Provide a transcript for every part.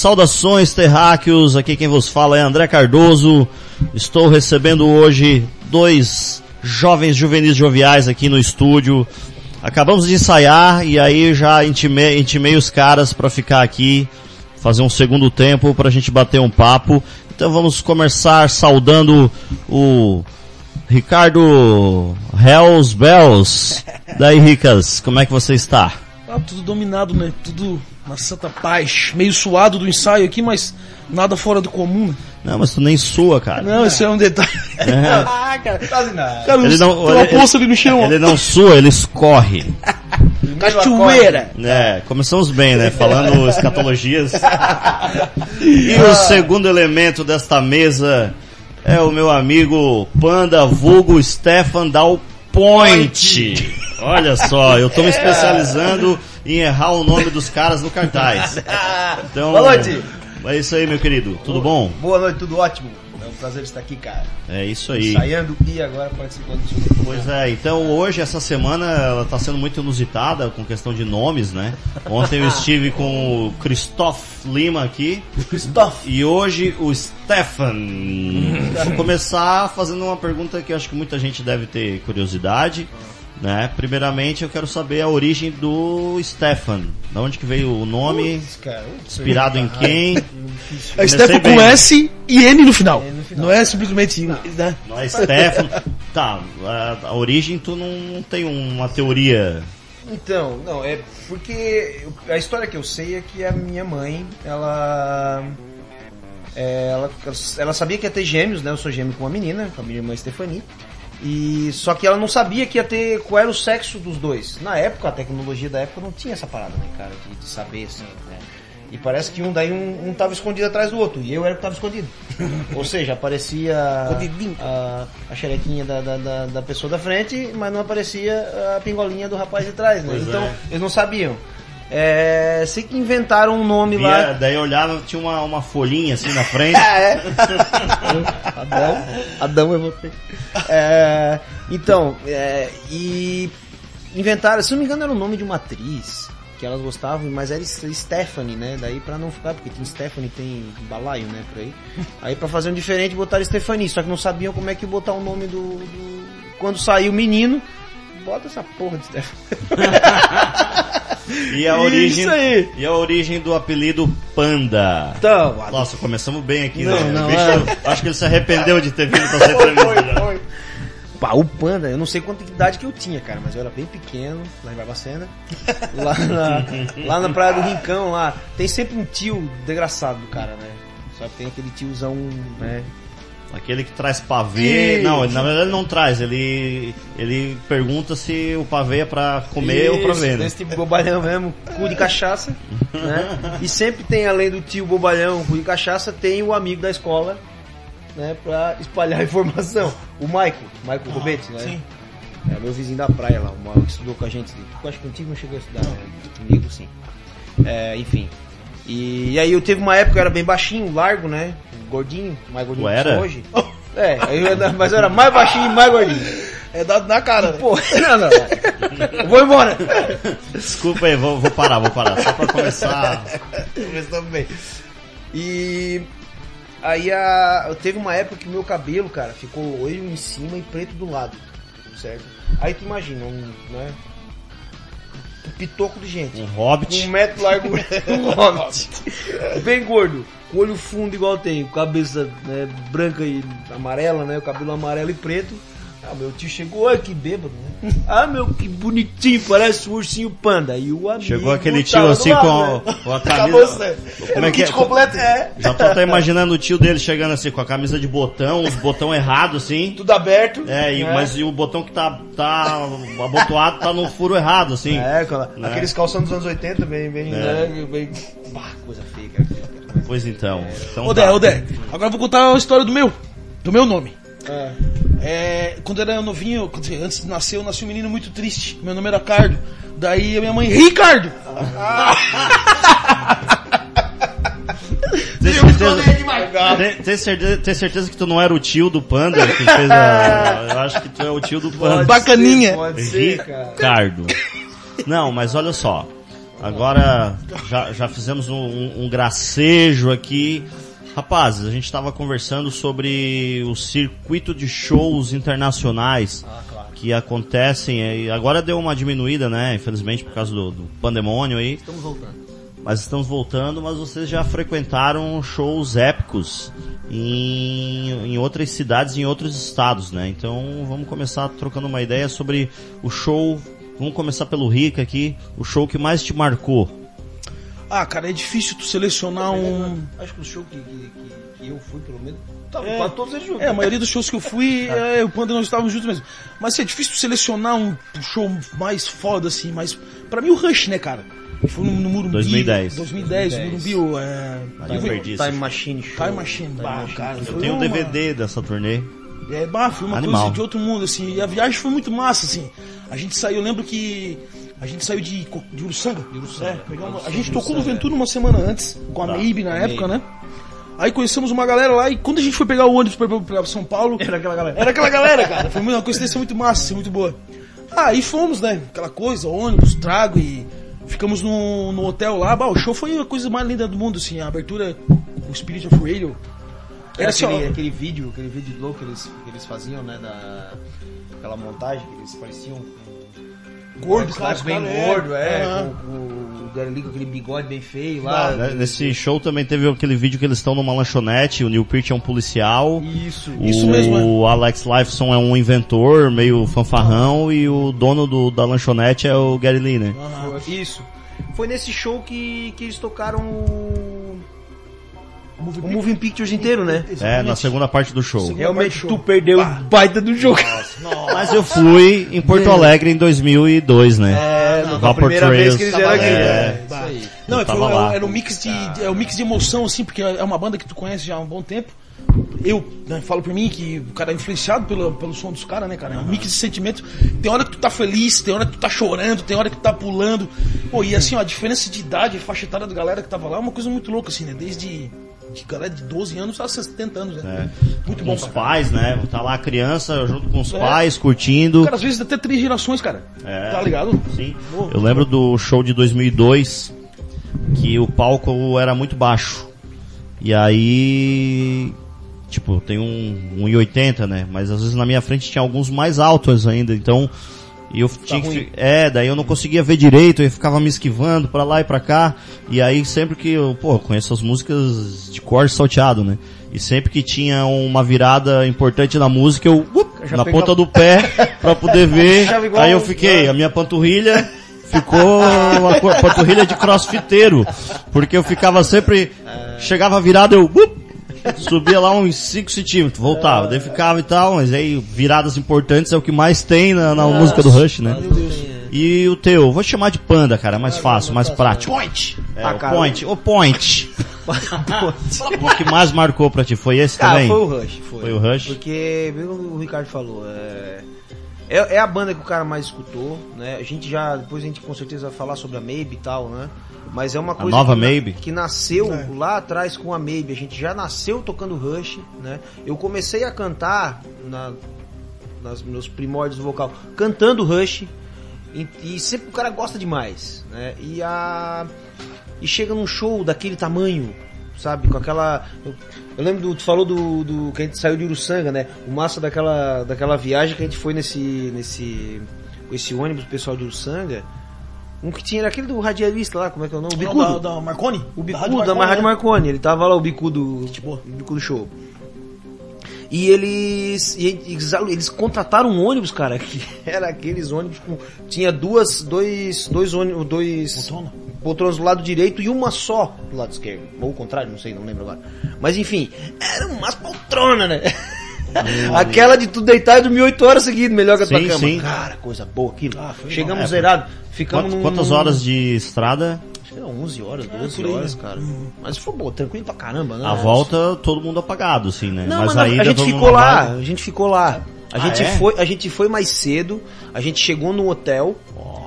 Saudações terráqueos, aqui quem vos fala é André Cardoso. Estou recebendo hoje dois jovens juvenis joviais aqui no estúdio. Acabamos de ensaiar e aí já intimei, intimei os caras para ficar aqui, fazer um segundo tempo para a gente bater um papo. Então vamos começar saudando o Ricardo Hells Bells. Daí, Ricas, como é que você está? Ah, tudo dominado, né? Tudo na santa paz. Meio suado do ensaio aqui, mas nada fora do comum. né? Não, mas tu nem sua, cara. Não, esse é um detalhe. Ah, cara, quase nada. Cara, Ele não, tem uma ele- poça ali no chão. ó. Ele não sua, ele escorre. Cachoeira. É, começamos bem, né? Falando escatologias. E o segundo elemento desta mesa é o meu amigo Panda Vulgo Stefan Dal Point. Olha só, eu tô me especializando em errar o nome dos caras no cartaz. Então, Boa noite. É isso aí, meu querido. Tudo bom? Boa noite, tudo ótimo. É um prazer estar aqui, cara. É isso aí. Ensaiando e agora participando do seu Pois é, então hoje, essa semana, ela tá sendo muito inusitada com questão de nomes, né? Ontem eu estive com o Christoph Lima aqui Christoph. e hoje o Stefan. Vou começar fazendo uma pergunta que eu acho que muita gente deve ter curiosidade. Né? Primeiramente, eu quero saber a origem do Stefan. Da onde que veio o nome? Putz, cara, Inspirado em quem? É Stefan com? S e N no final. N no final. Não é simplesmente. Né? Não é Stefan. Tá, a, a origem tu não, não tem uma teoria. Então, não, é porque a história que eu sei é que a minha mãe, ela. é, ela, ela sabia que ia ter gêmeos, né? Eu sou gêmeo com uma menina, com a minha irmã Stephanie. E só que ela não sabia que ia ter qual era o sexo dos dois. Na época, a tecnologia da época não tinha essa parada, né, cara, de, de saber assim, né? E parece que um daí um, um tava escondido atrás do outro, e eu era o que tava escondido. Ou seja, aparecia a, a xerequinha da, da, da, da pessoa da frente, mas não aparecia a pingolinha do rapaz de trás, né? Pois então, é. eles não sabiam. É, sei que inventaram um nome Via, lá. daí eu olhava, tinha uma, uma folhinha assim na frente. Ah, é. Adão, Adão é você. É, então, é, e inventaram, se não me engano, era o nome de uma atriz que elas gostavam, mas era Stephanie, né? Daí pra não ficar, porque tem Stephanie, tem balaio, né? Por aí. Aí pra fazer um diferente botaram Stephanie, só que não sabiam como é que botar o nome do. do- Quando saiu o menino, bota essa porra de Stephanie. E a Isso origem aí. e a origem do apelido Panda. Então, Nossa, começamos bem aqui, Não, né? não, bicho, é. acho que ele se arrependeu de ter vindo pra essa entrevista. Pá, o Panda, eu não sei quanta idade que eu tinha, cara, mas eu era bem pequeno, lá em Barbacena. lá, na, lá na Praia do Rincão, lá. Tem sempre um tio desgraçado do cara, né? Só que tem aquele tiozão, né? Aquele que traz pavê. Isso. Não, na verdade ele não traz, ele ele pergunta se o pavê é pra comer ou pra Isso, ver, né? Desse tipo de bobalhão mesmo, cu de cachaça, né? E sempre tem, além do tio bobalhão, cu de cachaça, tem o amigo da escola, né? Pra espalhar a informação. O Maico, Maico Robete, né? sim. É meu vizinho da praia lá, o Maico que estudou com a gente. Eu acho que contigo não chegou a estudar, né? Comigo sim. É, enfim. E, e aí eu teve uma época que eu era bem baixinho, largo, né? Gordinho, mais gordinho Tu era? hoje. É, eu era- mas eu era mais baixinho e mais gordinho. É dado na cara. né? Pô, não, não. Eu vou embora. Desculpa aí, vou, vou parar, vou parar. Só pra começar. Começamos bem. E aí a, teve uma época que meu cabelo, cara, ficou olho em cima e preto do lado. Certo? Aí tu imagina, um, né? Um pitoco de gente. Um hobbit. um metro largo, um hobbit. Bem gordo, com olho fundo igual tem, cabeça né, branca e amarela, né? O cabelo amarelo e preto. Ah, meu tio chegou, olha que bêbado, né? Ah, meu, que bonitinho, parece um ursinho panda. E o amigo Chegou aquele tio assim lado, com a, né? com a camisa. Como é que é? kit completo, é. Já tô até imaginando o tio dele chegando assim com a camisa de botão, os botão errado assim. Tudo aberto. É, e, né? mas e o botão que tá, tá abotoado tá no furo errado, assim. É, Né? aqueles calção dos anos 80, bem, bem, É. né, bem... Bah, coisa feia, cara. Pois então. então Ô. Dé, ô Dé, agora eu vou contar a história do meu. Do meu nome. É. É, quando eu era novinho, antes de nascer, eu nasci um menino muito triste. Meu nome era Cardo. Daí a minha mãe, Ricardo! Tem certeza, tem, certeza, tem certeza que tu não era o tio do Panda que fez a. Eu acho que tu é o tio do Panda. Bacaninha. Pode ser, cara. Ricardo. Não, mas olha só. Agora já, já fizemos um, um, gracejo aqui. Rapazes, a gente estava conversando sobre o circuito de shows internacionais que acontecem. e Agora deu uma diminuída, né? Infelizmente por causa do, do pandemônio aí. Estamos voltando. Mas estamos voltando, mas vocês já frequentaram shows épicos em, em outras cidades, em outros estados, né? Então vamos começar trocando uma ideia sobre o show. Vamos começar pelo Rica aqui, o show que mais te marcou. Ah, cara, é difícil tu selecionar um. Acho que o show que, que, que- eu fui, pelo menos, tava É. todos eles juntos. É, a maioria dos shows que eu fui, é, o Panda e nós estávamos juntos mesmo. Mas assim, é difícil tu selecionar um show mais foda, assim, mas. Pra mim o Rush, né, cara? Foi no, no Morumbi. 2010. 2010, no Morumbi, o, é. Time eu Perdices. Time Machine Show. Time Machine, bah, cara. Eu tenho um uma- DVD dessa turnê. É, bah, foi uma Animal. coisa de outro mundo, assim. E a viagem foi muito massa, assim. A gente saiu, eu lembro que a gente saiu de, Co- de Uruçanga. É, pegamos- a gente tocou no Ventura uma semana antes, com a Tá. Maybe na época, né? Aí conhecemos uma galera lá e quando a gente foi pegar o ônibus pra, pra São Paulo. Era aquela galera. Era aquela galera, cara. Foi uma coincidência muito massa, assim, muito boa. Ah, aí fomos, né? Aquela coisa, ônibus, trago e ficamos no, no hotel lá. Bah, o show foi a coisa mais linda do mundo, assim. A abertura o Spirit of Radio. Era Era assim, aquele, ó. aquele vídeo, aquele vídeo louco que eles, que eles faziam, né, da... Aquela montagem que eles pareciam. Gordo, Os cara, bem cara, é. gordo, é, Aham. com, com o Gary com aquele bigode bem feio lá. Né, Nesse show também teve aquele vídeo que eles estão numa lanchonete, o Neil Peart é um policial. Isso, Isso o mesmo, Alex Lifeson é um inventor, meio fanfarrão, e o dono do- da lanchonete é o Gary Lee, né? Isso. Foi nesse show que, que eles tocaram o... O Moving Pictures inteiro, né? É, na segunda parte do show. Segunda- Realmente, show. tu perdeu o baita do jogo. Mas eu fui em Porto Alegre em 2002, né? É, não, Vapor primeira vez Trails. que eles vieram aqui. É. né? Isso aí. Não, Eu foi, é, lá. era um mix de, é um mix de emoção, assim, porque é uma banda que tu conhece já há um bom tempo. Eu né, falo por mim que o cara é influenciado pelo, pelo som dos caras, né, cara? É um mix de sentimentos. Tem hora que tu tá feliz, tem hora que tu tá chorando, tem hora que tu tá pulando. Pô, e assim, ó, a diferença de idade, a faixa etária da galera que tava lá é uma coisa muito louca, assim, né? Desde de galera de 12 anos a 70 anos, né? Muito Com bom, os cara. pais, né? Tá lá a criança junto com os É. pais, curtindo. Cara, às vezes até três gerações, cara. É. Tá ligado? Sim. Eu lembro do show de 2002 que o palco era muito baixo. E aí, tipo, tem um 1,80, né? Mas às vezes na minha frente tinha alguns mais altos ainda, então e eu tinha que, é, daí eu não conseguia ver direito, eu ficava me esquivando pra lá e pra cá. E aí sempre que eu, pô, eu conheço as músicas de cor salteado, né? E sempre que tinha uma virada importante na música, eu up, Já na ponta do pé pra poder ver. Aí eu fiquei, a minha panturrilha ficou uma panturrilha de crossfiteiro, porque eu ficava sempre chegava virado eu up, subia lá uns 5 centímetros, voltava, daí ficava e tal, mas aí viradas importantes é o que mais tem na, na música do Rush, né? E o teu, vou chamar de panda, cara, mais fácil, mais prático. Point! É, Ah, o cara. point, o point. O que mais marcou pra ti foi esse Cara, também? foi o Rush. Foi, Foi o Rush? Porque, viu o Ricardo falou, é... é... é a banda que o cara mais escutou, né? A gente já, depois a gente com certeza vai falar sobre a Maybe e tal, né? Mas é uma coisa nova que, Maybe? que nasceu É. lá atrás com a Maybe. A gente já nasceu tocando Rush, né? Eu comecei a cantar na, nos meus primórdios do vocal, cantando Rush. E, e sempre o cara gosta demais, né? E a e chega num show daquele tamanho, sabe? Com aquela. Eu, eu lembro do. Tu falou do, do. que a gente saiu de Uruçanga, né? O massa daquela, daquela viagem que a gente foi nesse. nesse. esse ônibus pessoal de Uruçanga. Um que tinha era aquele do radialista lá, como é que é o nome? O Não, Bicudo. Da, da Marconi? O Da bicudo da Rádio Marconi, ele tava lá, o bicudo, boa. o bicudo show. E eles, eles, eles contrataram um ônibus, cara, que era aqueles ônibus com. Tinha duas, dois, dois ônibus, dois Poltrona. Poltronas do lado direito e uma só do lado esquerdo. Ou o contrário, não sei, não lembro agora. Mas enfim, era umas poltronas, né? Aquela de tu deitar e dormir 8 horas seguidas, melhor que a tua Sim, cama. sim. Cara, coisa boa aquilo. Ah, Chegamos bom. zerados. Ficamos Quantas, num- quantas horas de estrada? Acho que eram 11 horas, 12 por aí, horas, né? cara. Mas foi bom, tranquilo pra caramba, né? A volta, todo mundo apagado, assim, né? Não, mas mas aí a ainda gente ficou lá, apagado. a gente ficou lá. A, Ah, gente é? foi, a gente foi mais cedo, a gente chegou no hotel,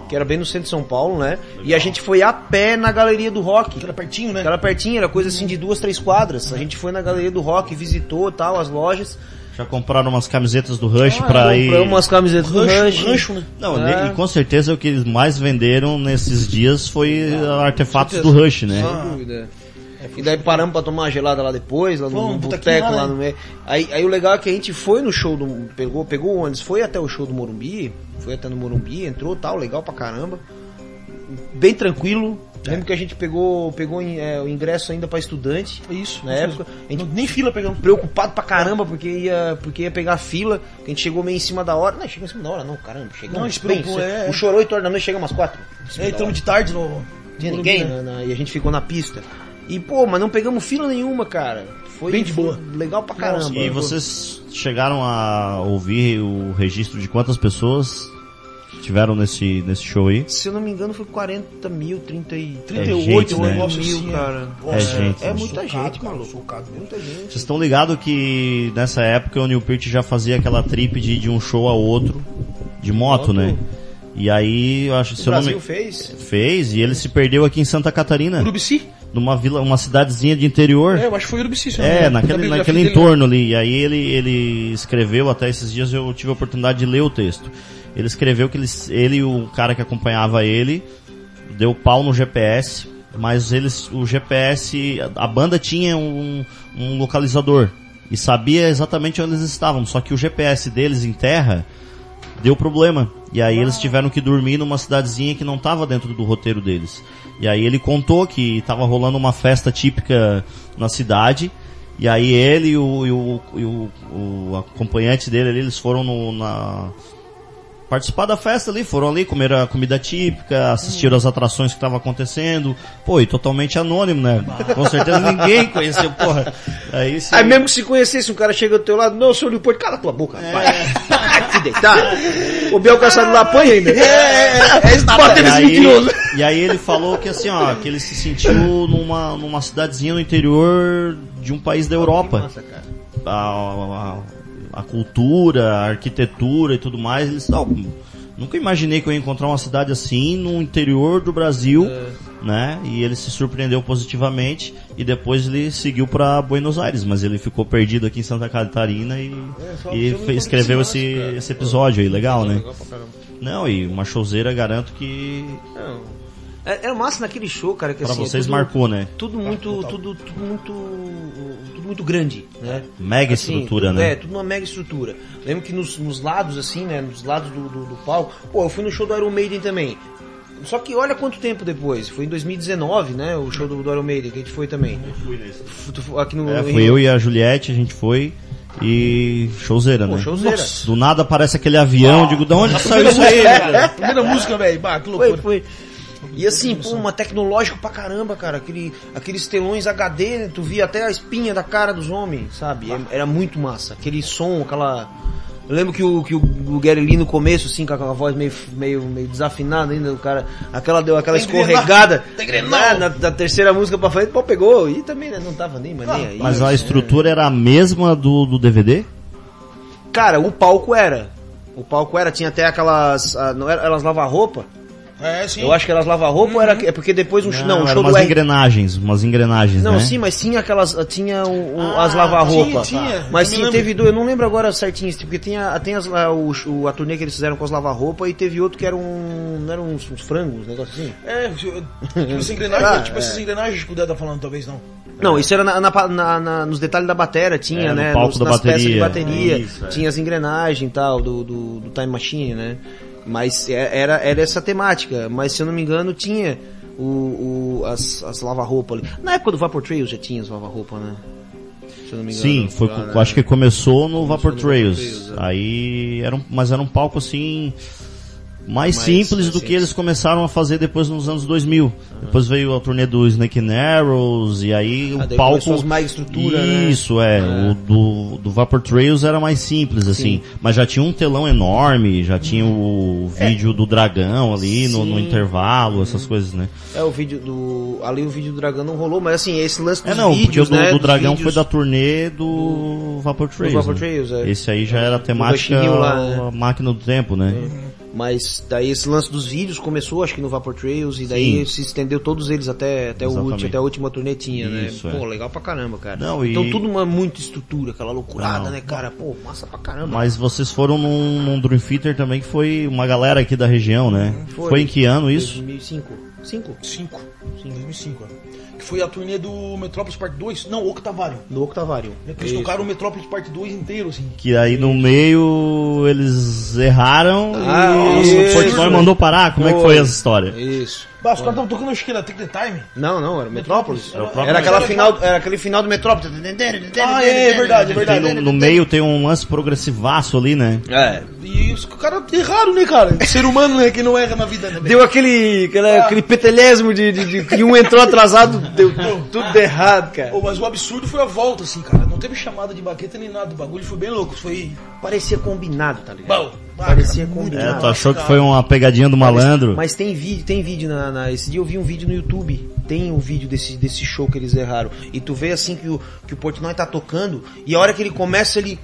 que era bem no centro de São Paulo, né? E a gente foi a pé na galeria do rock. Que era pertinho, né? Que era pertinho, era coisa assim de duas, três quadras. A gente foi na galeria do rock, visitou tal, as lojas. Já compraram umas camisetas do Rush Ah, pra ir. Compramos umas camisetas do Rancho, Rush. rancho, né? Não, É. e com certeza o que eles mais venderam nesses dias foi artefatos do. Rush, né? Sem dúvida. E daí paramos pra tomar uma gelada lá depois, lá no Vamos, boteco lá, no meio. Aí, aí o legal é que a gente foi no show do. Pegou, pegou o ônibus, foi até o show do Morumbi, foi até no Morumbi, entrou tal, legal pra caramba. Bem tranquilo. É. Lembro que a gente pegou, pegou é, o ingresso ainda pra estudante. Isso. Na época, a gente Nem fila pegamos. preocupado pra caramba porque ia, porque ia pegar fila, a gente chegou meio em cima da hora. Não, chegou em cima da hora, não, caramba. Chegamos Não, a gente bem, preocupou, é, é. O chorou e torna da noite, chegamos umas quatro. em cima É, da entramos de tarde no. Não tinha ninguém né? na- na- e a gente ficou na pista. E, pô, mas não pegamos fila nenhuma, cara. Foi Bem de boa. legal pra caramba. E vocês chegaram a ouvir o registro de quantas pessoas tiveram nesse, nesse show aí? Se eu não me engano, foi 40 mil, 30 e... 38 gente, um né? mil, cara. Nossa, É gente, É né? muita Socado, gente, cara, maluco. socado mesmo. Muita gente. Vocês estão ligados que nessa época o Neil Peart já fazia aquela trip de, de um show a outro, de moto, Moto. né? E aí, eu acho, O se eu não Brasil me... fez. Fez, e ele se perdeu aqui em Santa Catarina, Urubici? Numa vila, uma cidadezinha de interior. É, eu acho que foi Urubici. É, naquele, naquele dele, né? entorno ali. E aí ele, ele escreveu, até esses dias eu tive a oportunidade de ler o texto. Ele escreveu que ele, ele e o cara que acompanhava ele deu pau no GPS, mas eles, o GPS, a banda tinha um, um localizador e sabia exatamente onde eles estavam, só que o GPS deles em terra deu problema. E aí eles tiveram que dormir numa cidadezinha que não estava dentro do roteiro deles. E aí ele contou que estava rolando uma festa típica na cidade. E aí ele e o, e o, e o- o acompanhante dele eles foram no, na participar da festa ali, foram ali comer a comida típica, assistiram as atrações que estavam acontecendo. Pô, e totalmente anônimo, né? Com certeza ninguém conheceu, porra. Aí, se- Aí mesmo que se conhecesse, um cara chega do teu lado, não, senhor Leopoldo, cala tua boca, rapaz. Te deitar. O Biel Caçado lá apanha ainda. É, é, é, esse bater E nesse aí, mentiroso. e aí ele falou que assim, ó, que ele se sentiu numa, numa cidadezinha no interior de um país da Europa. Nossa, cara. A, a, a cultura, a arquitetura e tudo mais, eles não, nunca imaginei que eu ia encontrar uma cidade assim no interior do Brasil, né? E ele se surpreendeu positivamente e depois ele seguiu para Buenos Aires, mas ele ficou perdido aqui em Santa Catarina e, só e você não fe- escreveu esse, cara. esse episódio aí, legal, né? Legal pra caramba. Não, e uma showzeira garanto que Não. É- Era massa naquele show, cara, que Pra assim, é vocês tudo- marcou, né? Tudo muito, tudo, tudo muito, tudo muito grande, né? Mega Assim, estrutura, tudo- né? É, tudo uma mega estrutura. Lembro que nos, nos lados, assim, né? Nos lados do, do, do palco. Pô, eu fui no show do Iron Maiden também. Só que olha quanto tempo depois. Foi em 2019, né? O show do, do Iron Maiden, que a gente foi também. Fu- tu- Aqui no, É, fui eu e a Juliette, a gente foi e showzeira, Pô, né? showzeira. Nossa. Do nada aparece aquele avião, digo, de onde que saiu isso aí? Primeira música, velho. Bah, que Foi, loucura. foi. E assim, pô, uma tecnológico pra caramba, cara. Aquele, aqueles telões HD, né, tu via até a espinha da cara dos homens, sabe? É- Era muito massa. Aquele som, aquela. Eu lembro que o, que o, o Gary Lee no começo, assim, com aquela voz meio, meio, meio desafinada ainda, o cara. Aquela deu aquela engrenado, escorregada. engrenado. né, na, da terceira música pra frente, pô, pegou. E também né, não tava nem, mas nem aí. Mas a né? estrutura era a mesma do, do DVD? Cara, o palco era. O palco era, tinha até aquelas. ah, não era, elas lava-roupa. É, sim. Eu acho que elas lava-roupa ou era. É porque depois um. Não, o eram show do umas R. engrenagens, umas engrenagens, Não, né? sim, mas tinha aquelas. Tinha o- o- Ah, as lava-roupa. tinha. Mas sim, teve dois. Eu não lembro agora certinho, porque tem, a, tem as, a, o, o- a turnê que eles fizeram com as lava-roupa e teve outro que era um. Não eram uns, uns frangos, um negócio assim. É, tipo essa engrenagem, Ah, tipo é. essas engrenagens que o Dé tá falando, talvez não. Não, isso era na, na- na- na- nos detalhes da bateria, tinha, É, no né? palco nos- da nas peças de bateria. bateria, Isso, é. tinha as engrenagens e tal, do, do, do Time Machine, né? Mas é- era, era essa temática. Mas se eu não me engano, tinha o, o- as, as lava-roupa ali. Na época do Vapor Trails já tinha as lava-roupa, né? Engano. Sim, foi, lá, né? acho que começou no Vapor no Vapor Trails. Trails, é. Aí era um, mas era um palco assim mais, Mais simples do que eles começaram a fazer depois nos anos 2000. Depois veio a turnê do Snake and Arrows e aí Ah, o palco mais estrutura, né? Isso é, o do, do Vapor Trails era mais simples assim, mas já tinha um telão enorme, já tinha o vídeo do dragão ali no, no Sim. intervalo, essas coisas, né? É, o vídeo do. Ali o vídeo do dragão não rolou, mas assim, esse lance dos É não, porque o vídeos, do, né? do dragão vídeos- foi da turnê do Vapor Trails. Vapor né? Trails, é. Esse aí já era a temática Hill lá, né? a máquina do tempo, né? Mas daí esse lance dos vídeos começou, acho que no Vapor Trails, e daí Sim. se estendeu todos eles até, até, o último, até a última turnetinha, Isso, né? é. Pô, legal pra caramba, cara. Não, e- Então tudo uma muita estrutura, aquela loucurada, Não. né, cara? Pô, massa pra caramba. Mas vocês foram num, num Dream Theater também que foi uma galera aqui da região, né? Foi, em que ano isso? 2005. 5? 5. Sim, 2005, é. Que foi a turnê do Metrópolis Parte 2. Não, Octavário. No Octavário. Eles Isso. tocaram o Metrópolis Parte 2 inteiro, assim. Que aí no meio eles erraram Ah, e o Portnoy mandou parar. Como é que foi essa história? Isso. Bah, os caras estavam tocando, acho que era Take the Time. Não, não, era o Metrópolis. Era o próprio Era aquela final, era aquele final do Metrópolis. Ah, é, é verdade, é Tem verdade. no, no meio tem um lance progressivaço ali, né? É. E os caras erraram, né, cara? Ser humano, né, que não erra na vida, né? velho? Deu aquele, aquele, Ah. aquele petelésimo de, de, de que um entrou atrasado, deu tudo errado, cara. Pô, mas o absurdo foi a volta, assim, cara. Não teve chamada de baqueta nem nada. O bagulho foi bem louco. Foi. Parecia combinado, tá ligado? Bom, Parecia combinado. É, tu achou que foi uma pegadinha do malandro? Mas tem vídeo, tem vídeo na, na- Esse dia eu vi um vídeo no YouTube. Tem o vídeo desse, desse show que eles erraram. E tu vê assim que o, que o Portnoy tá tocando. E a hora que ele começa, ele.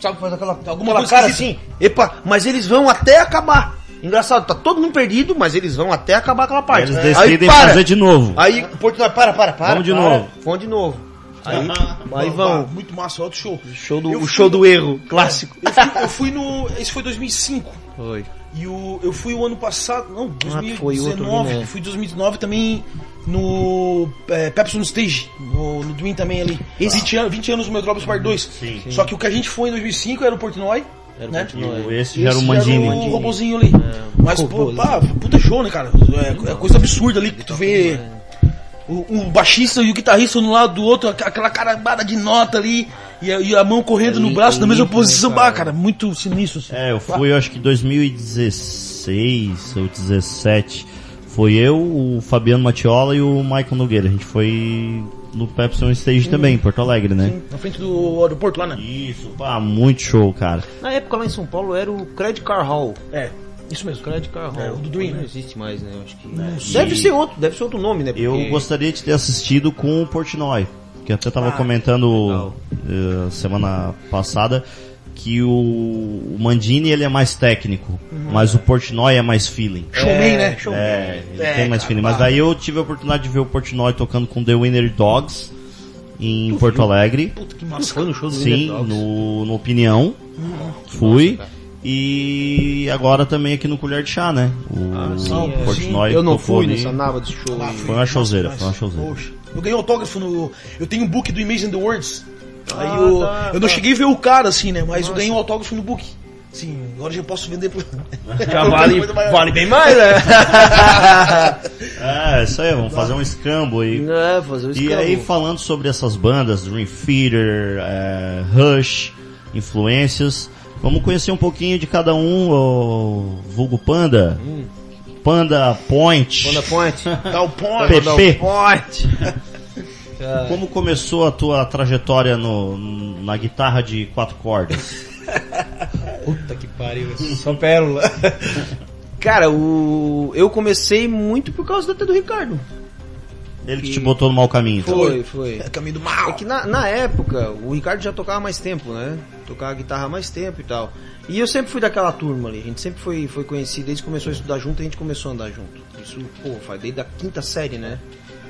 Sabe, faz aquela, Alguma aquela coisa cara assim. Epa, mas eles vão até acabar. Engraçado, tá todo mundo perdido, mas eles vão até acabar aquela parte. Eles Aí decidem para. fazer de novo. Aí o Portnoy, para, para, para. Vamos de para. novo. Vamos de novo. Aí, aí vão. Muito massa, outro show. Show do, Eu o show no- do erro, clássico. Eu fui, eu fui no. Esse foi 2005. Foi. E o, eu fui o ano passado, não, Ah, foi outro 2019. né? Fui 2019 também no é, Pepsi on Stage, no, no Dream também ali. 20, anos, 20 anos no Metrópolis Part 2. Sim. Só que o que a gente foi em 2005 era o Portnoy. Era o né? Portnoy. Esse já era o Mandini. o robozinho ali. Mas, pô, pá, puta show, né, cara? É, é coisa absurda ali que tu vê o, o baixista e o guitarrista um do lado do outro, aqu- aquela carambada de nota ali, e a, e a mão correndo no lim- braço na mesma limpo, né, posição. cara? Bah, cara, muito sinistro. Assim. É, eu fui, eu acho que em 2016 ou 17. Foi eu, o Fabiano Matiola e o Michael Nogueira. A gente foi no Pepsi On Stage também, em Porto Alegre, né? Na frente do aeroporto lá, né? Isso, pá, muito show, cara. Na época lá em São Paulo era o Credit Car Hall. É, isso mesmo. Credit Car Hall. É, o do Dream, Não né? existe mais, né? Eu Acho que... E- Deve ser outro, deve ser outro nome, né? Eu Porque- gostaria de ter assistido com o Portnoy, que eu até tava comentando eh, semana passada que o, o Mandini ele é mais técnico, mas o Portnoy é mais feeling. Showman, né? Showman. É, ele É, tem mais cara, feeling. Mas daí eu tive a oportunidade de ver o Portnoy tocando com The Winner Dogs em Porto Alegre. Puta que massa. Foi no show do Sim, Winter Dogs. no, no Opinião. Fui. E agora também aqui no Colher de Chá, né? O Ah, sim, Não, é. Portnoy Eu não fui ali. nessa nava desse show aí. Foi uma showzeira, foi uma showzeira. poxa, eu ganhei autógrafo no. Eu tenho um book do Imagine the Words. Aí Ah, eu, tá, eu não tá. cheguei a ver o cara assim, né? Mas eu ganhei um autógrafo no book. Sim, agora já posso vender por. Já vale, vale bem mais, né? É, isso aí, vamos fazer um escambo aí. é, fazer o E escambo. aí, falando sobre essas bandas, Dream Theater, é, Rush, influências, vamos conhecer um pouquinho de cada um, o vulgo Panda, Panda Point, Panda Point. Dá o ponto. PP. Point. Como começou a tua trajetória no, na guitarra de quatro cordas? Puta que pariu. Só pérola. Cara, o... eu comecei muito por causa do, do Ricardo. Ele que te botou no mau caminho. então. Foi, foi. É caminho do É mal. que na, na época, o Ricardo já tocava mais tempo, né? Tocava guitarra há mais tempo e tal. E eu sempre fui daquela turma ali, a gente sempre foi, foi conhecido, desde que começou a estudar junto, a gente começou a andar junto. Isso, pô, faz desde a quinta série, né?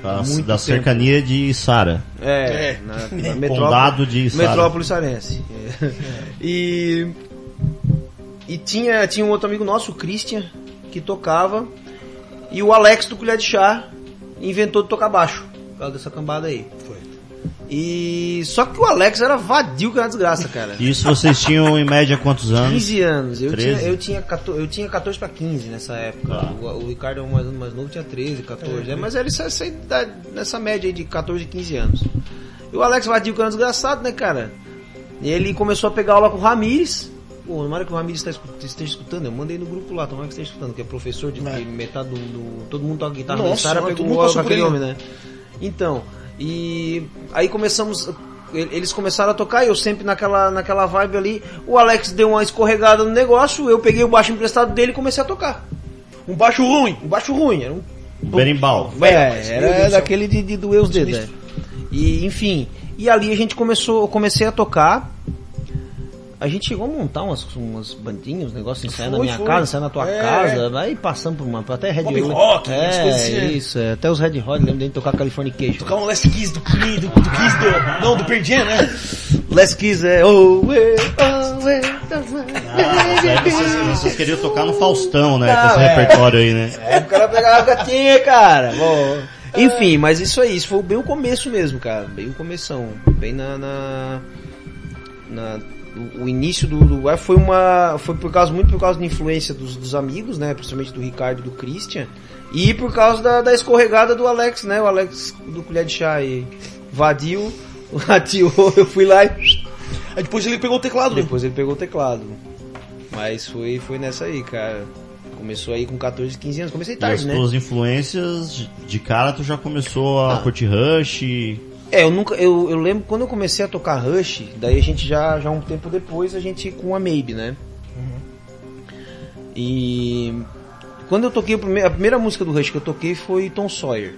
Da, Muito da tempo. cercania de Sara. É, É. na, na Condado de Sara. Metrópole Sarense. É. E, e tinha, tinha um outro amigo nosso, o Christian, que tocava, e o Alex do Colher de Chá inventou de tocar baixo, por causa dessa cambada aí. Foi. E só que o Alex era vadio que era desgraça, cara. Isso vocês tinham em média quantos anos? 15 anos. Eu 13? tinha, eu, tinha 14, eu tinha 14 pra 15 nessa época. Tá. O, o Ricardo é um mais, mais novo, tinha 13, 14. É, mas era essa, essa idade, nessa média aí de 14 e 15 anos. E o Alex vadio que era desgraçado, né, cara? E ele começou a pegar aula com o Ramires. Pô, tomara que o escu- esteja escutando. Eu mandei no grupo lá, tomara que esteja escutando, que é professor de, É. de metade do, do- Todo mundo toca guitarra Nossa, no Sara, pegou passou com aquele homem, né? Então, e aí começamos. Eles começaram a tocar, eu sempre naquela, naquela vibe ali. O Alex deu uma escorregada no negócio, eu peguei o baixo emprestado dele e comecei a tocar. Um baixo ruim. Um baixo ruim, era um. Berimbau. É, era céu. daquele de, de doer os dedos. Né? E, enfim, e ali a gente começou, eu comecei a tocar. A gente chegou a montar umas, umas bandinhas, uns negócios, ensaiar na minha foi. casa, ensaiar na tua É. casa, aí passando por uma, até Red Hot. Rock, umas é, assim, né? isso, é, até os Red Hot, lembro de tocar Californication. Tocar um Last Kiss do Queen, do, do Kiss do... Não, do Jam, né? Les Kiss é oh, eh, oh, eh, Ah, aí vocês, vocês queriam tocar no Faustão, né? Não, com esse é. repertório aí, né? É, o cara pegava a gatinha, cara. Bom, enfim, mas isso aí, isso foi bem o começo mesmo, cara. Bem o começão. Bem na. na, na- o, o início do, do foi uma. Foi por causa, muito por causa da influência dos, dos amigos, né? Principalmente do Ricardo e do Christian. E por causa da, da escorregada do Alex, né? O Alex do colher de chá aí. Vadiu, atiou, eu fui lá e. Aí depois ele pegou o teclado, né? Depois ele pegou o teclado. Mas foi, foi nessa aí, cara. Começou aí com 14, 15 anos. Comecei E as tarde, né? tuas influências, de- de cara tu já começou a Ah. curtir Rush. É, eu nunca. Eu, eu lembro quando eu comecei a tocar Rush, daí a gente já, já um tempo depois, a gente com a Maybe, né? E quando eu toquei a primeira, a primeira música do Rush que eu toquei foi Tom Sawyer.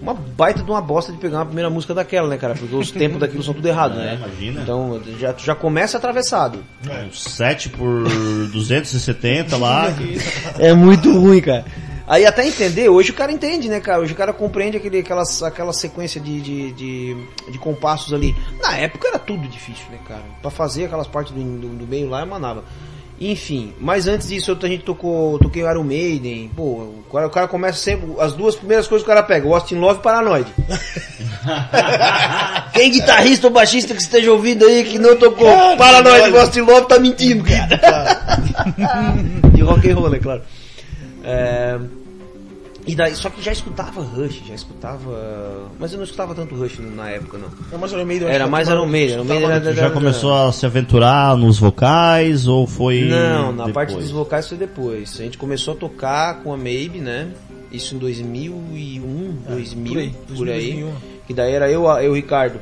Uma baita de uma bosta de pegar uma primeira música daquela, né, cara? Porque os tempos daquilo são tudo errado, É, né? imagina. Então já, tu já começa atravessado. Um 7 por 270 lá. É muito ruim, cara. Aí até entender, hoje o cara entende, né, cara? Hoje o cara compreende aquele, aquelas, aquela sequência de, de, de, de compassos ali. Na época era tudo difícil, né, cara? Pra fazer aquelas partes do, do, do meio lá, eu manava. Enfim, mas antes disso a gente tocou, toquei o Iron Maiden, pô, o cara, o cara começa sempre, as duas primeiras coisas que o cara pega, o Austin Love e Paranoid. Quem guitarrista ou baixista que esteja ouvindo aí que não tocou Paranoid e Austin Love tá mentindo, cara. de rock and roll, né, claro. É, e daí, só que já escutava Rush, já escutava. Mas eu não escutava tanto Rush na época, não. Era mais Iron Maiden. Era mais Iron Maiden, Iron Maiden era- já começou a se aventurar nos vocais ou foi. Não, na depois? parte dos vocais foi depois. A gente começou a tocar com a Maybe, né? Isso em 2001, 2000, por aí, por 2000, aí. 2001. Que daí era eu, eu, o Ricardo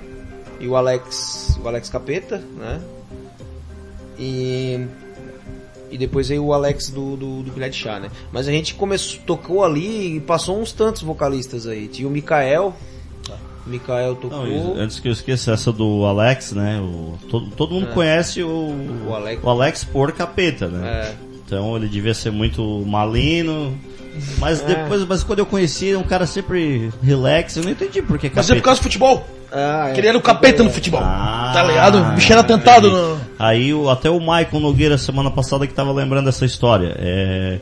e o Alex, o Alex Capeta, né? E e depois veio o Alex do, do, do de Chá, né? Mas a gente começou, tocou ali e passou uns tantos vocalistas aí. Tinha o Mikael, Mikael tocou. Não, antes que eu esqueça essa do Alex, né? O, todo, todo mundo conhece o, O Alex. o Alex por capeta, né? É. Então ele devia ser muito malino. Mas É. depois, mas quando eu conheci, ele é um cara sempre relax, eu não entendi por que Mas é por capeta. causa do futebol. Ah, é. Que ele era o capeta no futebol. Ah, tá ligado? O bicho era tentado no... Aí o- até o Michael Nogueira semana passada que tava lembrando dessa história. É...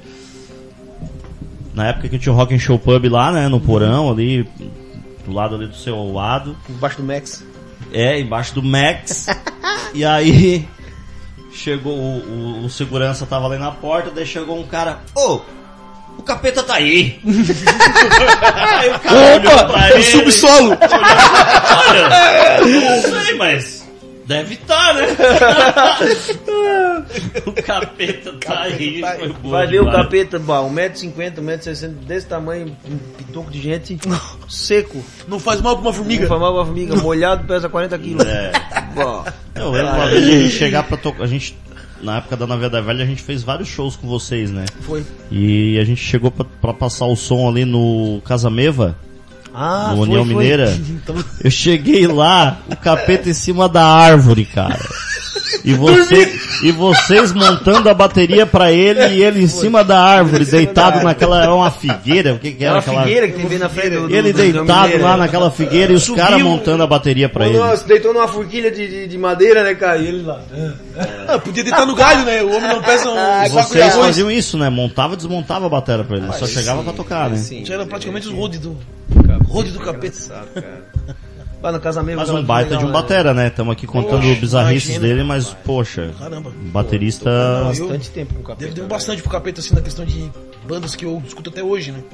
Na época que tinha o Rock and Show Pub lá, né, no porão ali, do lado ali do seu lado. Embaixo do Max. É, embaixo do Max. e aí chegou o, o- o segurança tava ali na porta, daí chegou um cara, ô, o capeta tá aí. aí o cara pra Opa! ele, O subsolo! Olha, não sei, mas deve estar, né? o capeta tá aí. Vai, foi boa vai ver o capeta, bah, 1,50m, 1,60m, desse tamanho, um pitoco de gente, seco. Não faz mal pra uma formiga. Não foi mal uma formiga, molhado, pesa 40 quilos. É. Bom, Eu lembro uma vez a gente chegar pra tocar. A gente, na época da Navega Velha, a gente fez vários shows com vocês, né? Foi. E a gente chegou pra, pra passar o som ali no Casa Meva, Ah, no foi, União foi. Mineira. Eu cheguei lá, o capeta em cima da árvore, cara. E, você, e vocês montando a bateria pra ele e ele em cima da árvore, da deitado naquela. Era uma figueira, o que que É era uma aquela. figueira que tem bem na frente do, do Ele deitado lá naquela figueira e os caras montando a bateria pra ele. Nossa, deitou numa forquilha de, de, de madeira, né, cara? E ele lá. Ah, podia deitar no galho, né? O homem não pesa um Ah, saco Vocês faziam isso, né? Montava e desmontava a bateria pra ele. Só chegava pra tocar, né? Sim. Já era praticamente os road do... Road do capeta. Engraçado, cara. Lá no casamento. Mas um baita legal, de um né? batera, né? Estamos aqui contando Poxa, bizarrices imagina. dele, mas, poxa, Caramba. baterista... Bastante tempo com o capeta. Deve ter um né? bastante pro capeta, assim, na questão de bandas que eu escuto até hoje, né?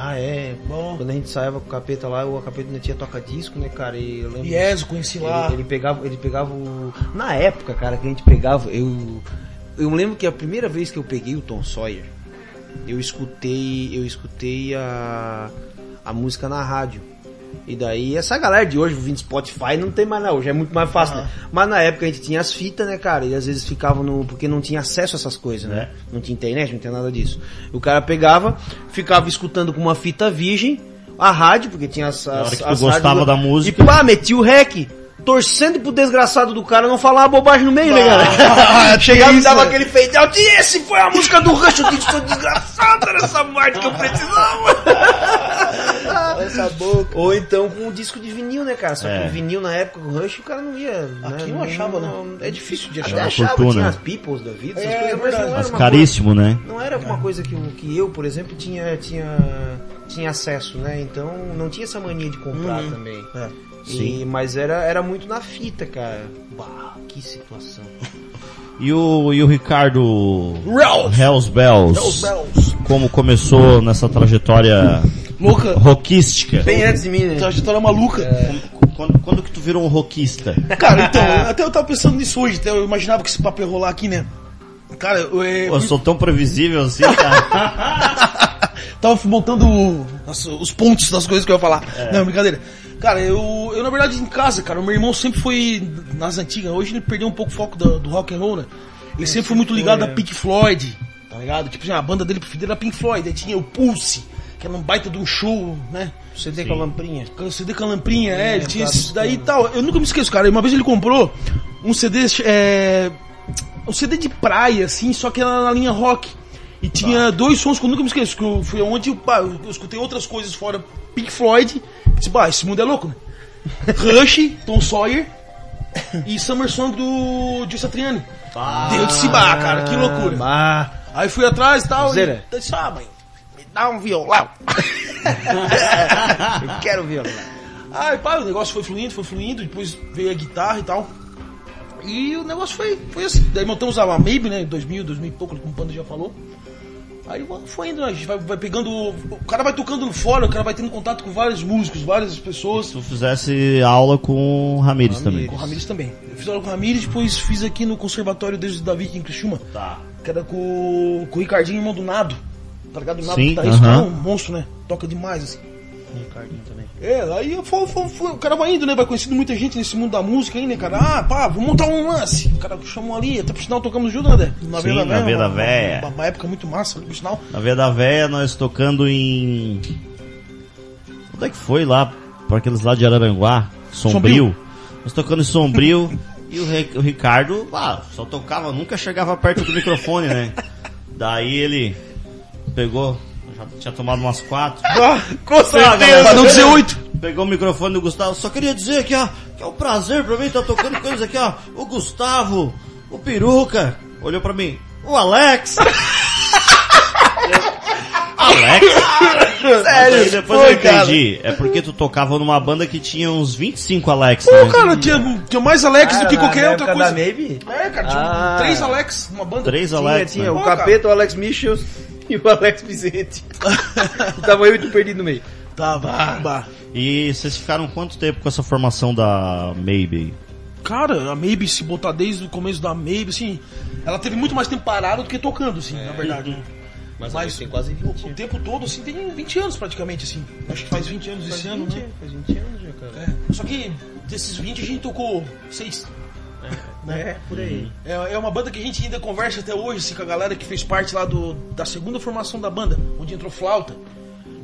Ah, é. Bom. Quando a gente saiava com o capeta lá, o capeta ainda tinha toca-disco, né, cara? E eu lembro. Yes, conheci lá. Ele, ele pegava, ele pegava o. Na época, cara, que a gente pegava, eu. Eu lembro que a primeira vez que eu peguei o Tom Sawyer, eu escutei. Eu escutei a. a música na rádio. E daí, essa galera de hoje, vindo Spotify, não tem mais não, hoje é muito mais fácil, né? Mas na época a gente tinha as fitas, né, cara? E às vezes ficavam no. Porque não tinha acesso a essas coisas, né? Não tinha internet, não tinha nada disso. O cara pegava, ficava escutando com uma fita virgem, a rádio, porque tinha as. as, que as gostava da música. E pá, metia o rec. torcendo pro desgraçado do cara não falar uma bobagem no meio, né, Ah, cara? Chegava e dava né? aquele fade out. E esse foi a música do Rush. Eu disse, sou desgraçado, era essa parte que eu precisava. Essa boca. Ou então com o disco de vinil, né, cara? Só É. que o vinil na época, o Rush, o cara não ia. né? Aqui não achava, né? É difícil de Até achar. uma achava, fortuna. tinha as Peoples da vida, essas É, coisas, mas não era Mas caríssimo, né? coisa- não era uma coisa que, eu- que eu, por exemplo, tinha, tinha, tinha acesso, né? Então não tinha essa mania de comprar Uhum. também. É. E, mas era, era muito na fita, cara. Bah, que situação. E o, e o Ricardo. Hells Bells, Hells Bells. como começou nessa trajetória Louca. rockística? Bem antes de mim, né? Trajetória maluca. Quando, quando que tu virou um rockista? Cara, então, até eu tava pensando nisso hoje, até eu imaginava que esse papo ia rolar aqui, né? Cara, eu, é, Pô, eu sou tão previsível assim, cara. tava montando as- os pontos das coisas que eu ia falar. Não, brincadeira. Cara, eu, eu na verdade em casa, cara, o meu irmão sempre foi nas antigas. Hoje ele perdeu um pouco o foco do, do rock and roll, né? Ele sempre foi muito ligado a Pink Floyd, tá ligado? Tipo assim, a banda dele preferida era Pink Floyd. Aí tinha o Pulse, que era um baita de um show, né? Tem com a lamprinha. CD com a lamprinha, é, ele tinha esse daí e tal. Eu nunca me esqueço, cara. Uma vez ele comprou um CD, é, um CD de praia, assim, só que era na linha rock. E tinha dois sons que eu nunca me esqueço, que eu- foi onde eu, pá, eu escutei outras coisas fora Pink Floyd. Disse, bah, esse mundo é louco, né? Rush, Tom Sawyer e Summer Song do Gil Satriani. Deu de se bah, cara, que loucura. Ah, Aí fui atrás e tal. E disse, ah, mãe, dá um violão. eu quero violão. Aí, pá, o negócio foi fluindo, foi fluindo, depois veio a guitarra e tal. E o negócio foi, foi assim. Daí montamos a Maybe, né, em 2000, 2000 e pouco, como o Panda já falou. Aí foi indo, né, a gente vai, vai pegando. O cara vai tocando no fora, o cara vai tendo contato com vários músicos, várias pessoas. Se tu fizesse aula com o Ramires também. Com o Ramires também. Eu fiz aula com o Ramires, depois fiz aqui no Conservatório desde o Davi aqui em Criciúma. Tá. Que era com, com o Ricardinho, irmão do Nado. Tá ligado? O Sim, guitarrista, aham. é um monstro, né? Toca demais, assim. Ricardinho também. É, aí foi, foi- foi- o cara vai indo, né? Vai conhecendo muita gente nesse mundo da música aí, né, cara? Ah, pá, vamos montar um lance. O cara chamou ali, até por sinal tocamos junto, né? Na Sim, Veia da na Veia da uma- Véia. Uma, uma época muito massa, por sinal. Na Via da Véia, nós tocando em. Onde é que foi lá? Para aqueles lá de Araranguá? Sombrio. Sombrio. Nós tocando em Sombrio e o, Re- o Ricardo, ah, só tocava, nunca chegava perto do microfone, né? Daí ele pegou, já tinha tomado umas quatro. Ah, Com certeza. pra não dizer oito. Pegou o microfone do Gustavo. Só queria dizer aqui, ó, que é um prazer pra mim estar tocando com eles aqui, ó. O Gustavo, o Peruca, olhou pra mim. O Alex. Alex? Mas aí depois foi, eu entendi. É porque tu tocava numa banda que tinha uns 25 Alex, Pô, né? cara, tinha, tinha mais Alex do que Ah, qualquer outra coisa. da Maybe? É, cara, tinha Ah. três Alex numa banda. Três Tinha, Alex, tinha né? o Pô, Capeta, o Alex Michels e o Alex Vicente. Tava eu e tu perdido no meio. Tava. Bah. E vocês ficaram quanto tempo com essa formação da Maybe? Cara, a Maybe, se botar desde o começo da Maybe, assim, ela teve muito mais tempo parada do que tocando, assim, na verdade. Mas, Mas tem quase 20. O tempo todo, assim, tem 20 anos praticamente, assim. Acho que faz 20 anos esse ano, né? Faz 20 anos já, cara. É. Só que desses 20 a gente tocou 6. É, por aí. É, é uma banda que a gente ainda conversa até hoje, assim, com a galera que fez parte lá do, da segunda formação da banda, onde entrou flauta.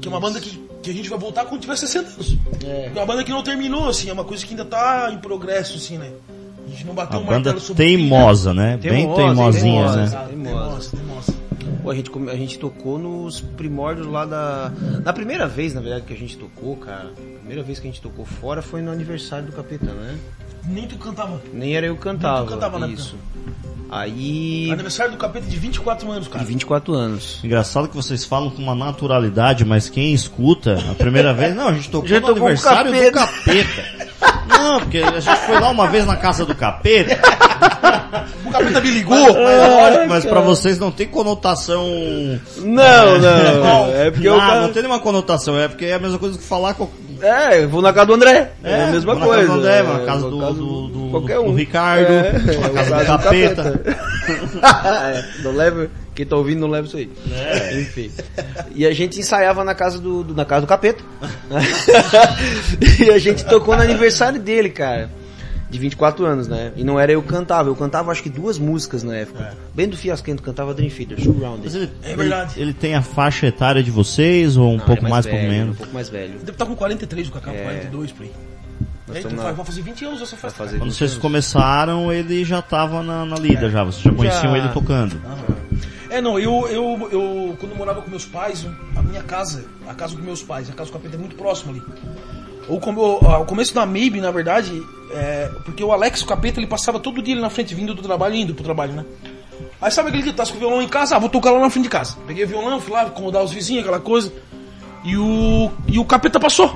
Que é uma banda que, que a gente vai voltar quando tiver 60 anos. É. É uma banda que não terminou, assim, é uma coisa que ainda tá em progresso, assim, né? A gente não bateu A o banda martelo sobre o fim, né? teimosa, né? Bem Teimosa, teimosinha, teimosa. né? Exato, Teimosa, teimosa. Pô, a gente, a gente tocou nos primórdios lá da. Na primeira vez, na verdade, que a gente tocou, cara. A primeira vez que a gente tocou fora foi no aniversário do Capeta, né? Nem tu cantava. Nem era eu que cantava. Nem tu cantava na Isso. Aí. Aniversário do capeta de 24 anos, De cara. 24 anos. Engraçado que vocês falam com uma naturalidade, mas quem escuta a primeira vez, não, a gente tocou Já no tocou aniversário do capeta. capeta. Não, porque a gente foi lá uma vez na casa do capeta, O capeta me ligou. mas, mas pra vocês não tem conotação. Não, não. É porque eu. não, não tem nenhuma conotação, é porque é a mesma coisa que falar com. É, eu vou na casa do André. É, a mesma vou na coisa. casa do André, vou na É, casa do- casa do- do- qualquer do um. Ricardo, É, na é, casa do capeta. É, não leva, quem tá ouvindo não leva isso aí. É. Enfim. E a gente ensaiava na casa do, do- na casa do capeta. e a gente tocou no aniversário dele, cara. De 24 anos, né? E não era eu que cantava, eu cantava acho que duas músicas na época. Bem do Fiasquento, cantava Dream Theater. Mas ele, É verdade. Ele, ele tem a faixa etária de vocês ou um Não, pouco ele é mais, um velho, pouco menos? Um pouco mais velho. Deve estar com 43 o Cacau, É. 42 por aí. Nós É, então na- vai fazer 20 anos essa festa. fazer Quando 20 vocês anos. começaram, ele já tava na, na lida já, vocês já conheciam ele tocando. É, não, eu, eu, eu quando eu morava com meus pais, a minha casa, a casa com meus pais, a casa do capeta é muito próxima ali. Eu- o começo da MABE, na verdade, é, porque o Alex, o capeta, ele passava todo dia ali na frente, vindo do trabalho e indo pro trabalho, né? Aí sabe aquele que tá com o violão em casa? Ah, vou tocar lá na frente de casa. Peguei o violão, fui lá acomodar os vizinhos, aquela coisa. E o, e o capeta passou.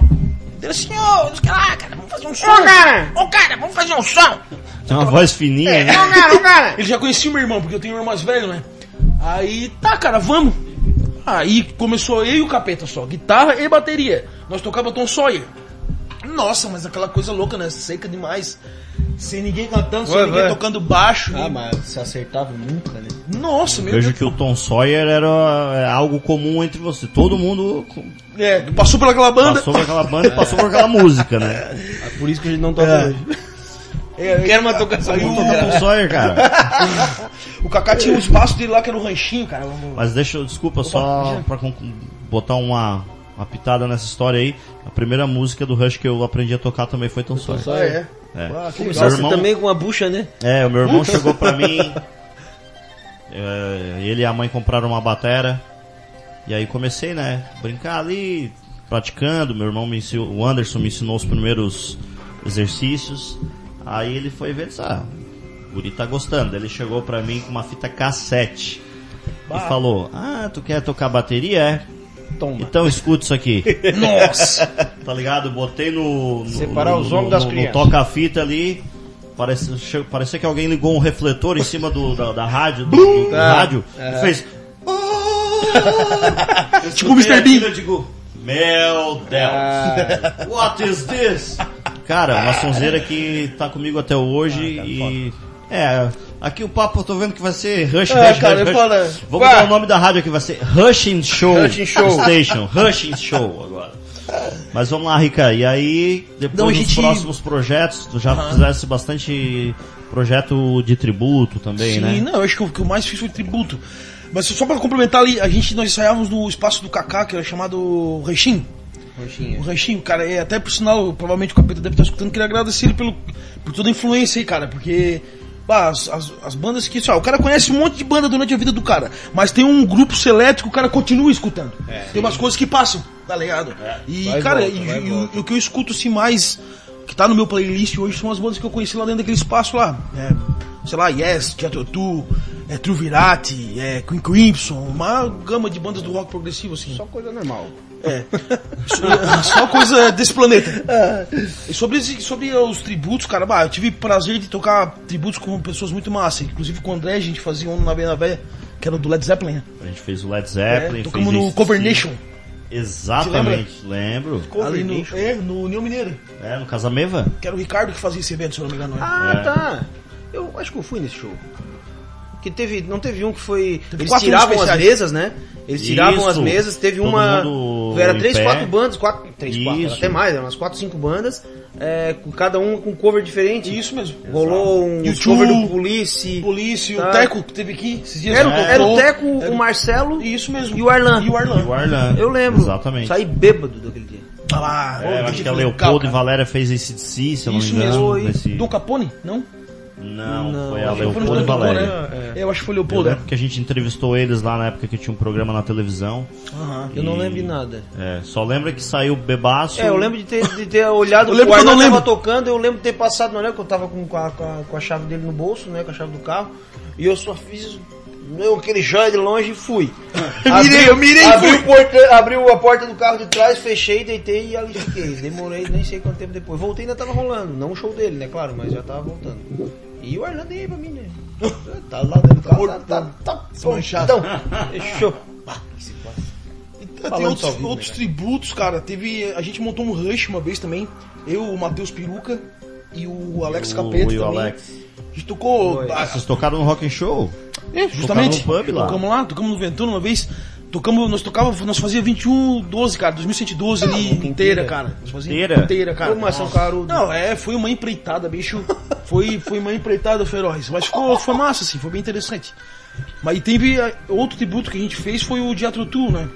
Ele assim, ô, o lá, cara, vamos fazer um som. Ô, cara! Ô, cara, vamos fazer um som. Tem uma voz fininha, né? Ele já conhecia o meu irmão, porque eu tenho um irmão mais velho, né? Aí, tá, cara, vamos. Aí começou eu e o capeta só, guitarra e bateria. Nós tocava Tom Sawyer. Nossa, mas aquela coisa louca, né? Seca demais. Sem ninguém cantando, sem ninguém vai. tocando baixo. Ah, mas se acertava nunca, né? Nossa, meu Vejo Deus. que o Tom Sawyer era é, algo comum entre vocês. Todo mundo É, passou por aquela banda. passou por aquela banda e passou por aquela música, né? É por isso que a gente não toca É. hoje. É, Quero uma tocação. Vamos tocar. Tom Sawyer, cara. O Kaká tinha um espaço dele lá que era o ranchinho, cara. Vamos- Mas deixa eu, desculpa, só pra con- botar uma, uma pitada nessa história aí. A primeira música do Rush que eu aprendi a tocar também foi Tom Sawyer. Ah, é. É. Ah. Começasse irmão- também com a bucha, né? É, o meu irmão chegou pra mim. é, ele e a mãe compraram uma batera. E aí comecei, né? Brincar ali, praticando. Meu irmão me ensinou, o Anderson me ensinou os primeiros exercícios. Aí ele foi ver, ah, o guri tá gostando. Ele chegou pra mim com uma fita cassete. E falou, ah, tu quer tocar bateria? É. Toma. Então escuta isso aqui. Nossa! Tá ligado? Botei no. no Separar no- os homens das no- crianças. toca-fita ali. Parece, che- parecia que alguém ligou um refletor em cima do, da, da rádio. Do, do- do Ah, rádio é. e fez. Eu Tipo o Mr. Bean. Eu digo, meu Deus, Ah, what is this? Cara, uma sonzeira que tá comigo até hoje e. É, aqui o papo eu tô vendo que vai ser Rush, É, Rush, cara, Rush, fala, Vamos dar o nome da rádio aqui, vai ser Rushing Show, Rushing Show. Station, Rushing Show agora. Mas vamos lá, Rica, e aí, depois Não, dos gente- próximos projetos, tu já fizesse bastante projeto de tributo também, Sim, né? não, eu acho que o que eu mais fiz foi tributo. Mas só pra complementar ali, a gente, nós ensaiávamos no espaço do Kaká, que era chamado Ranchinho. O. Ranchinho, cara, é até por sinal, provavelmente o capeta deve estar escutando, queria agradecer ele pelo, por toda a influência aí, cara, porque. As, as, as bandas que. Só, o cara conhece um monte de banda durante a vida do cara, mas tem um grupo seleto que o cara continua escutando. tem umas coisas que passam, tá ligado? E, É. E cara, volta, e, o- o que eu escuto assim mais. Que tá no meu playlist hoje são as bandas que eu conheci lá dentro daquele espaço lá. É, sei lá, Yes, Jethro Tull, é, Truvirati, é, Queen Crimson, uma gama de bandas do rock progressivo, assim. Só coisa normal. É. Só coisa desse planeta. E sobre, esse- sobre os tributos, cara, bah, eu tive prazer de tocar tributos com pessoas muito massa. Inclusive com o André, a gente fazia um na Veia Véia, que era do Led Zeppelin. né? A gente fez o Led É, Zeppelin, tocamos fez no Cover Nation, Exatamente, lembro. ali no, é, no União Mineira. É, no Casameva? Que era o Ricardo que fazia esse evento, se eu não me engano. né? Ah, É. tá. Eu acho que eu fui nesse show. Que teve, não teve um que foi. Teve eles quatro tiravam as mesas, né? Eles tiravam Isso. as mesas, teve Todo uma. Era três, pé. quatro bandas, quatro. Três, quatro, Isso. até mais, eram umas quatro, cinco bandas, é, com cada um com cover diferente. Isso mesmo. Rolou um YouTube, cover do Police. Polícia, Tá. o Teco que teve aqui esses dias. Era, o- ele era o. Teco, Era- o Marcelo Isso mesmo. e o Arlan. E o Arlan. E o Arlan. Eu lembro. Exatamente. Saí bêbado daquele dia. Ah lá, É, acho que a Leopoldo e. Valéria fez esse de si, se eu não Isso me engano. mesmo. nesse- Dom Capone? Não? Não, Não, foi a Leopoldo e Valéria. né? É, Eu acho que foi Eu Leopoldo. lembro que a gente entrevistou eles lá na época que tinha um programa na televisão. Aham. Eu não E- lembro de nada. É, só lembra que saiu bebaço. É, eu lembro de ter, de ter olhado Eu lembro o eu Arlan tava lembro. tocando, eu lembro de ter passado, não lembro que eu tava com, a, com, a, com a chave dele no bolso, né? Com a chave do carro. E eu só fiz eu, aquele joia de longe e fui. mirei, eu mirei e abri, fui. porta, abri a porta do carro de trás, fechei, deitei e ali fiquei. Demorei nem sei quanto tempo depois. Voltei e ainda tava rolando. Não o show dele, né? Claro, mas já tava voltando. E o Arlan nem aí pra mim, né? Tá lá dentro do carro, tá, tá, tá Desmanchado. prontão. Fechou. Tem Falando outros, vivo, outros né, tributos, cara. Teve. A gente montou um rush uma vez também. Eu, o Matheus Peruca e o Alex O- Capeta e o também. Alex. A gente tocou. Ah, Vocês tocaram no Rock and Show? é, justamente. Pub lá. Tocamos lá, tocamos no Ventana uma vez. Tocamos, nós tocávamos, nós fazia 21, 12, cara, 2112 ali boca inteira, inteira. cara. Nós fazia Inteira? inteira, cara. Ô, Marcelo Carudo. Não, é, foi uma empreitada, bicho. Foi, foi uma empreitada feroz. Mas ficou, foi massa, assim, foi bem interessante. Mas teve ah, outro tributo que a gente fez foi o Jethro Tull, né?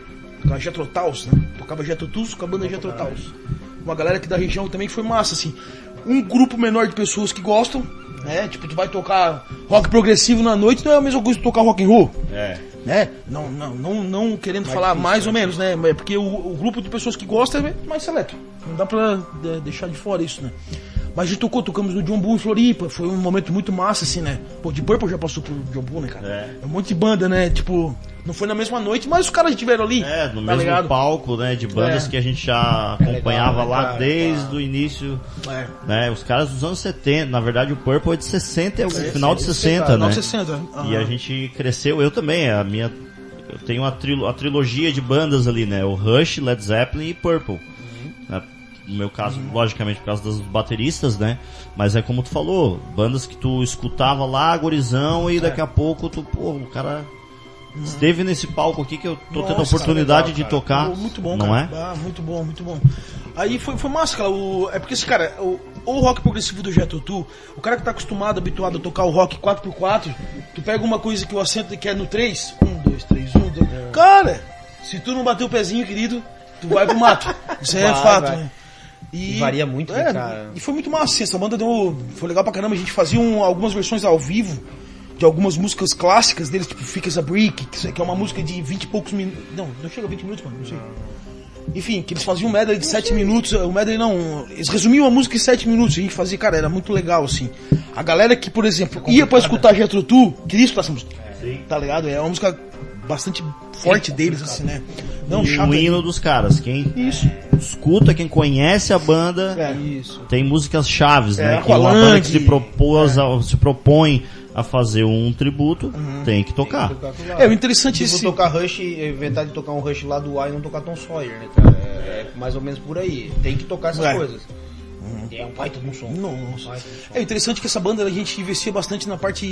Com a Jethro Tulls, né? Tocava Jethro Tulls com a banda Jethro Tulls. uma galera aqui da região também que foi massa, assim. Um grupo menor de pessoas que gostam, né? Tipo, tu vai tocar rock progressivo na noite, não é a mesma coisa que tocar rock and roll. É. Né? Não, não, não, não querendo falar mais ou menos, né? É porque o, o grupo de pessoas que gostam é mais seleto. Não dá pra de- deixar de fora isso, né? Mas a gente tocou, tocamos no John Bull em Floripa, foi um momento muito massa, assim, né? Pô, de Purple já passou por John Bull, né, cara? É. um monte de banda, né? Tipo, não foi na mesma noite, mas os caras estiveram ali. É, no tá mesmo ligado? palco, né, de bandas É. que a gente já acompanhava legal, né, lá cara? desde Tá. o início, É. né, os caras dos anos 70, na verdade o Purple é de 60, é o É, final de 60, Final né? de 60. E a gente cresceu, eu também, a minha eu tenho a, trilo, a trilogia de bandas ali, né, o Rush, Led Zeppelin e Purple. No meu caso, logicamente por causa dos bateristas, né? Mas é como tu falou, bandas que tu escutava lá, gorizão, e daqui a pouco tu, pô, o cara esteve nesse palco aqui que eu tô tendo a Nossa, oportunidade legal, de tocar. Muito bom, não cara. é? Ah, muito bom, muito bom. Aí foi, foi massa, cara. O, é porque esse cara, o, o rock progressivo do Jet Tu, o cara que tá acostumado, habituado a tocar o rock 4x4, tu pega uma coisa que o acento que é no 3, 1, 2, 3, 1, 2. Cara, se tu não bater o pezinho, querido, tu vai pro mato. Isso aí é Vai, fato, vai. né? E varia muito, né, cara? E foi muito massa, assim, essa banda deu. Foi legal pra caramba. A gente fazia um- algumas versões ao vivo de algumas músicas clássicas deles, tipo Fica a Brick, que é uma música de 20 e poucos minutos. Não, não chega a 20 minutos, mano, não sei. Enfim, que eles faziam um medley de 7 minutos. O medley não. Eles resumiam a música em 7 minutos. A gente fazia, cara, era muito legal, assim. A galera que, por exemplo, ia pra escutar Jetro Tu, queria escutar essa música. Tá ligado? É uma música bastante forte deles, assim, né? Não, E o hino dos caras. Quem Isso. escuta, quem conhece a banda, É. Isso. tem músicas chaves, É, né? Que uma banda que se propôs, a- se propõe a fazer um tributo, Uhum. tem que tocar. Tocar aquilo lá. É, o interessante Tipo, esse. tocar Rush, inventar de tocar um Rush lá do A e não tocar Tom Sawyer, né, cara? É mais ou menos por aí. Tem que tocar essas É. É um baita de um som. Nossa. Baita de um som. É interessante que essa banda a gente investia bastante na parte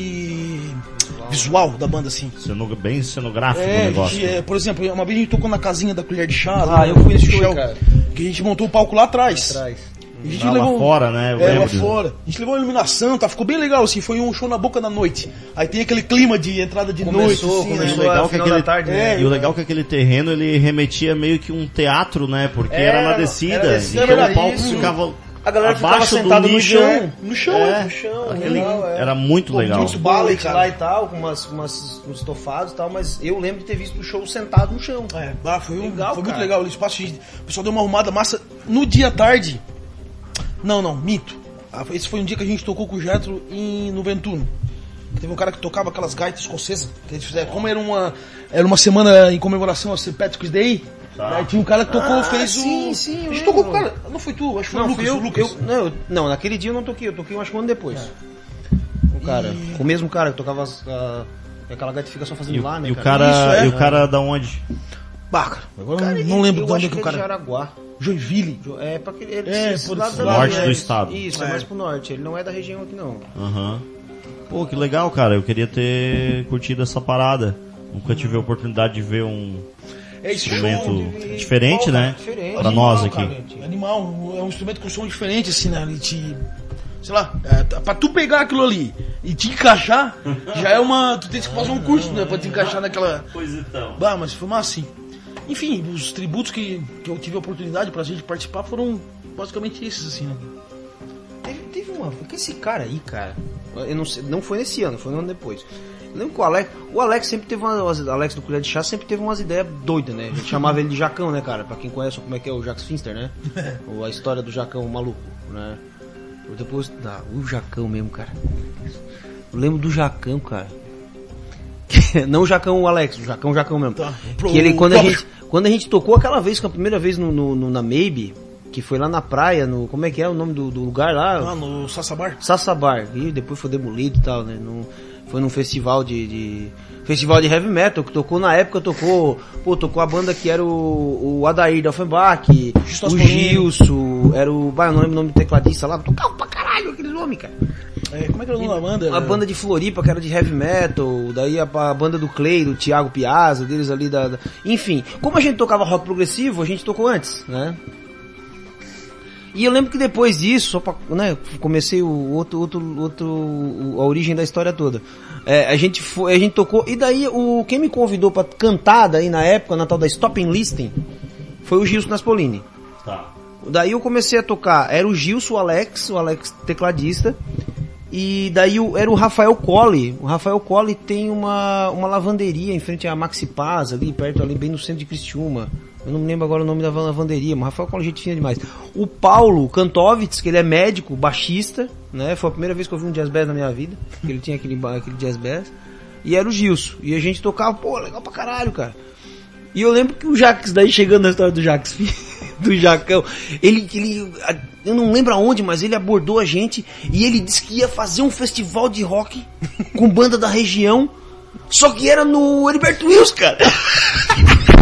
visual da banda, assim. Ceno- bem cenográfico o É, a negócio. gente, é, por exemplo, uma vez a gente tocou na casinha da colher de chá. Ah, lá eu fui nesse show, cara. Que a gente montou o palco lá atrás. Atrás. E a gente Ah, lá levou, fora, né? Eu É, lá disso. fora. A gente levou a iluminação, tá? Ficou bem legal, assim. Foi um show na boca da noite. Aí tem aquele clima de entrada de noite, Começou, assim, E o começou né? legal a que aquele, tarde, né? e o legal que aquele terreno ele remetia meio que um teatro, né? Porque era, Era, na descida, era descida, então era o palco isso. ficava A galera ficava abaixo do sentada no chão. No chão, é, no chão, aquele- legal, é. era muito Pô, legal. muito cara. lá e tal, com umas, umas, uns estofados e tal, mas eu lembro de ter visto o show sentado no chão. É, ah, foi, um- Legal, foi muito legal. O espaço, o pessoal deu uma arrumada massa. No dia à tarde. Não, não, mito. Ah, Esse foi um dia que a gente tocou com o Jetro em, no Ventuno. Teve um cara que tocava aquelas gaitas escocesas. Que eles fizeram. Como era uma, era uma semana em comemoração ao St. Patrick's Day, Tá. aí tinha um cara que tocou, Ah, fez sim, o. sim, gente tocou com o lembro. cara. Não foi tu, acho que foi Não, o Lucas. eu, Lucas. eu- não, eu- não, naquele dia eu não toquei, eu toquei acho que um ano depois. O cara, E- o mesmo cara que tocava as, a- aquela gratificação fazendo E, lá, né, e o cara? cara, Isso, é. e o cara da onde? Bah, cara, agora Cara, não, lembro de onde é que o é de cara. Jaraguá. Joinville. É, pra aquele, ele, É, esse ali, norte é. do estado. Isso, é. É. mais pro norte. Ele não é da região aqui, não. Aham. Pô, que legal, cara. Eu queria ter curtido essa parada. Nunca tive a oportunidade de ver um É instrumento diferente, né? diferente. Pra Animal, nós aqui. cara, animal, é um instrumento com som diferente, assim, né? Ele te. Sei lá, é, t- pra tu pegar aquilo ali e te encaixar, já é uma. Tu tem que fazer um curso, né? Pra te encaixar naquela. Pois então. Bah, mas foi massa, assim. Enfim, os tributos que, que eu tive a oportunidade pra gente participar foram basicamente esses, assim, né? Teve, teve uma. Porque esse cara aí, cara. Eu não, sei, não foi nesse ano, foi um ano depois. Lembro que o Alex. O Alex sempre teve umas. O Alex do Colher de Chá sempre teve umas ideias doidas, né? A gente chamava ele de Jacão, né, cara? Pra quem conhece como é que é o Jax Finster, né? Ou a história do Jacão maluco, né? Ou depois. Ah, o Jacão mesmo, cara. Eu lembro do Jacão, cara. Não o Jacão o Alex, o Jacão o Jacão mesmo. Tá. Que ele, quando, a gente, quando a gente tocou aquela vez, que a primeira vez no, no- no- na Maybe, que foi lá na praia, no. Como é que é o nome do, do lugar lá? Lá no Sassabar. Sassabar, e depois foi demolido e tal, né? No, foi num festival de, de- Festival de heavy metal, que tocou na época, tocou. Pô, tocou a banda que era o, o Adair da Offenbach, o. Gilson, era o. Bah, eu não lembro o nome do tecladista lá, tocava pra caralho aqueles homens, cara. É, como é que era o nome da banda? A banda de Floripa, que era de heavy metal, daí a, a banda do Clay, do Thiago Piazza, deles ali da, da- Enfim, como a gente tocava rock progressivo, a gente tocou antes, né? E eu lembro que depois disso, só pra, né, comecei o outro, outro, outro, a origem da história toda. É, a gente foi, a gente tocou, e daí o, quem me convidou pra cantar daí na época, na tal da Stop and Listing, foi o Gilson Naspolini. Tá. Daí eu comecei a tocar, era o Gilson, o Alex, o Alex tecladista, e daí era o Rafael Colli. O Rafael Colli tem uma, uma lavanderia em frente à Maxi Paz, ali perto, ali bem no centro de Criciúma. Eu não me lembro agora o nome da lavanderia, mas Rafael Colli é gente fina demais. O Paulo Kantovitz, que ele é médico, baixista, né? Foi a primeira vez que eu vi um jazz bass na minha vida, que ele tinha aquele, aquele jazz bass. E era o Gilson. E a gente tocava, pô, legal pra caralho, cara. E eu lembro que o Jax, daí chegando na história do Jax, do Jacão, ele, ele, eu não lembro aonde, mas ele abordou a gente e ele disse que ia fazer um festival de rock com banda da região, só que era no Heriberto Wills, cara.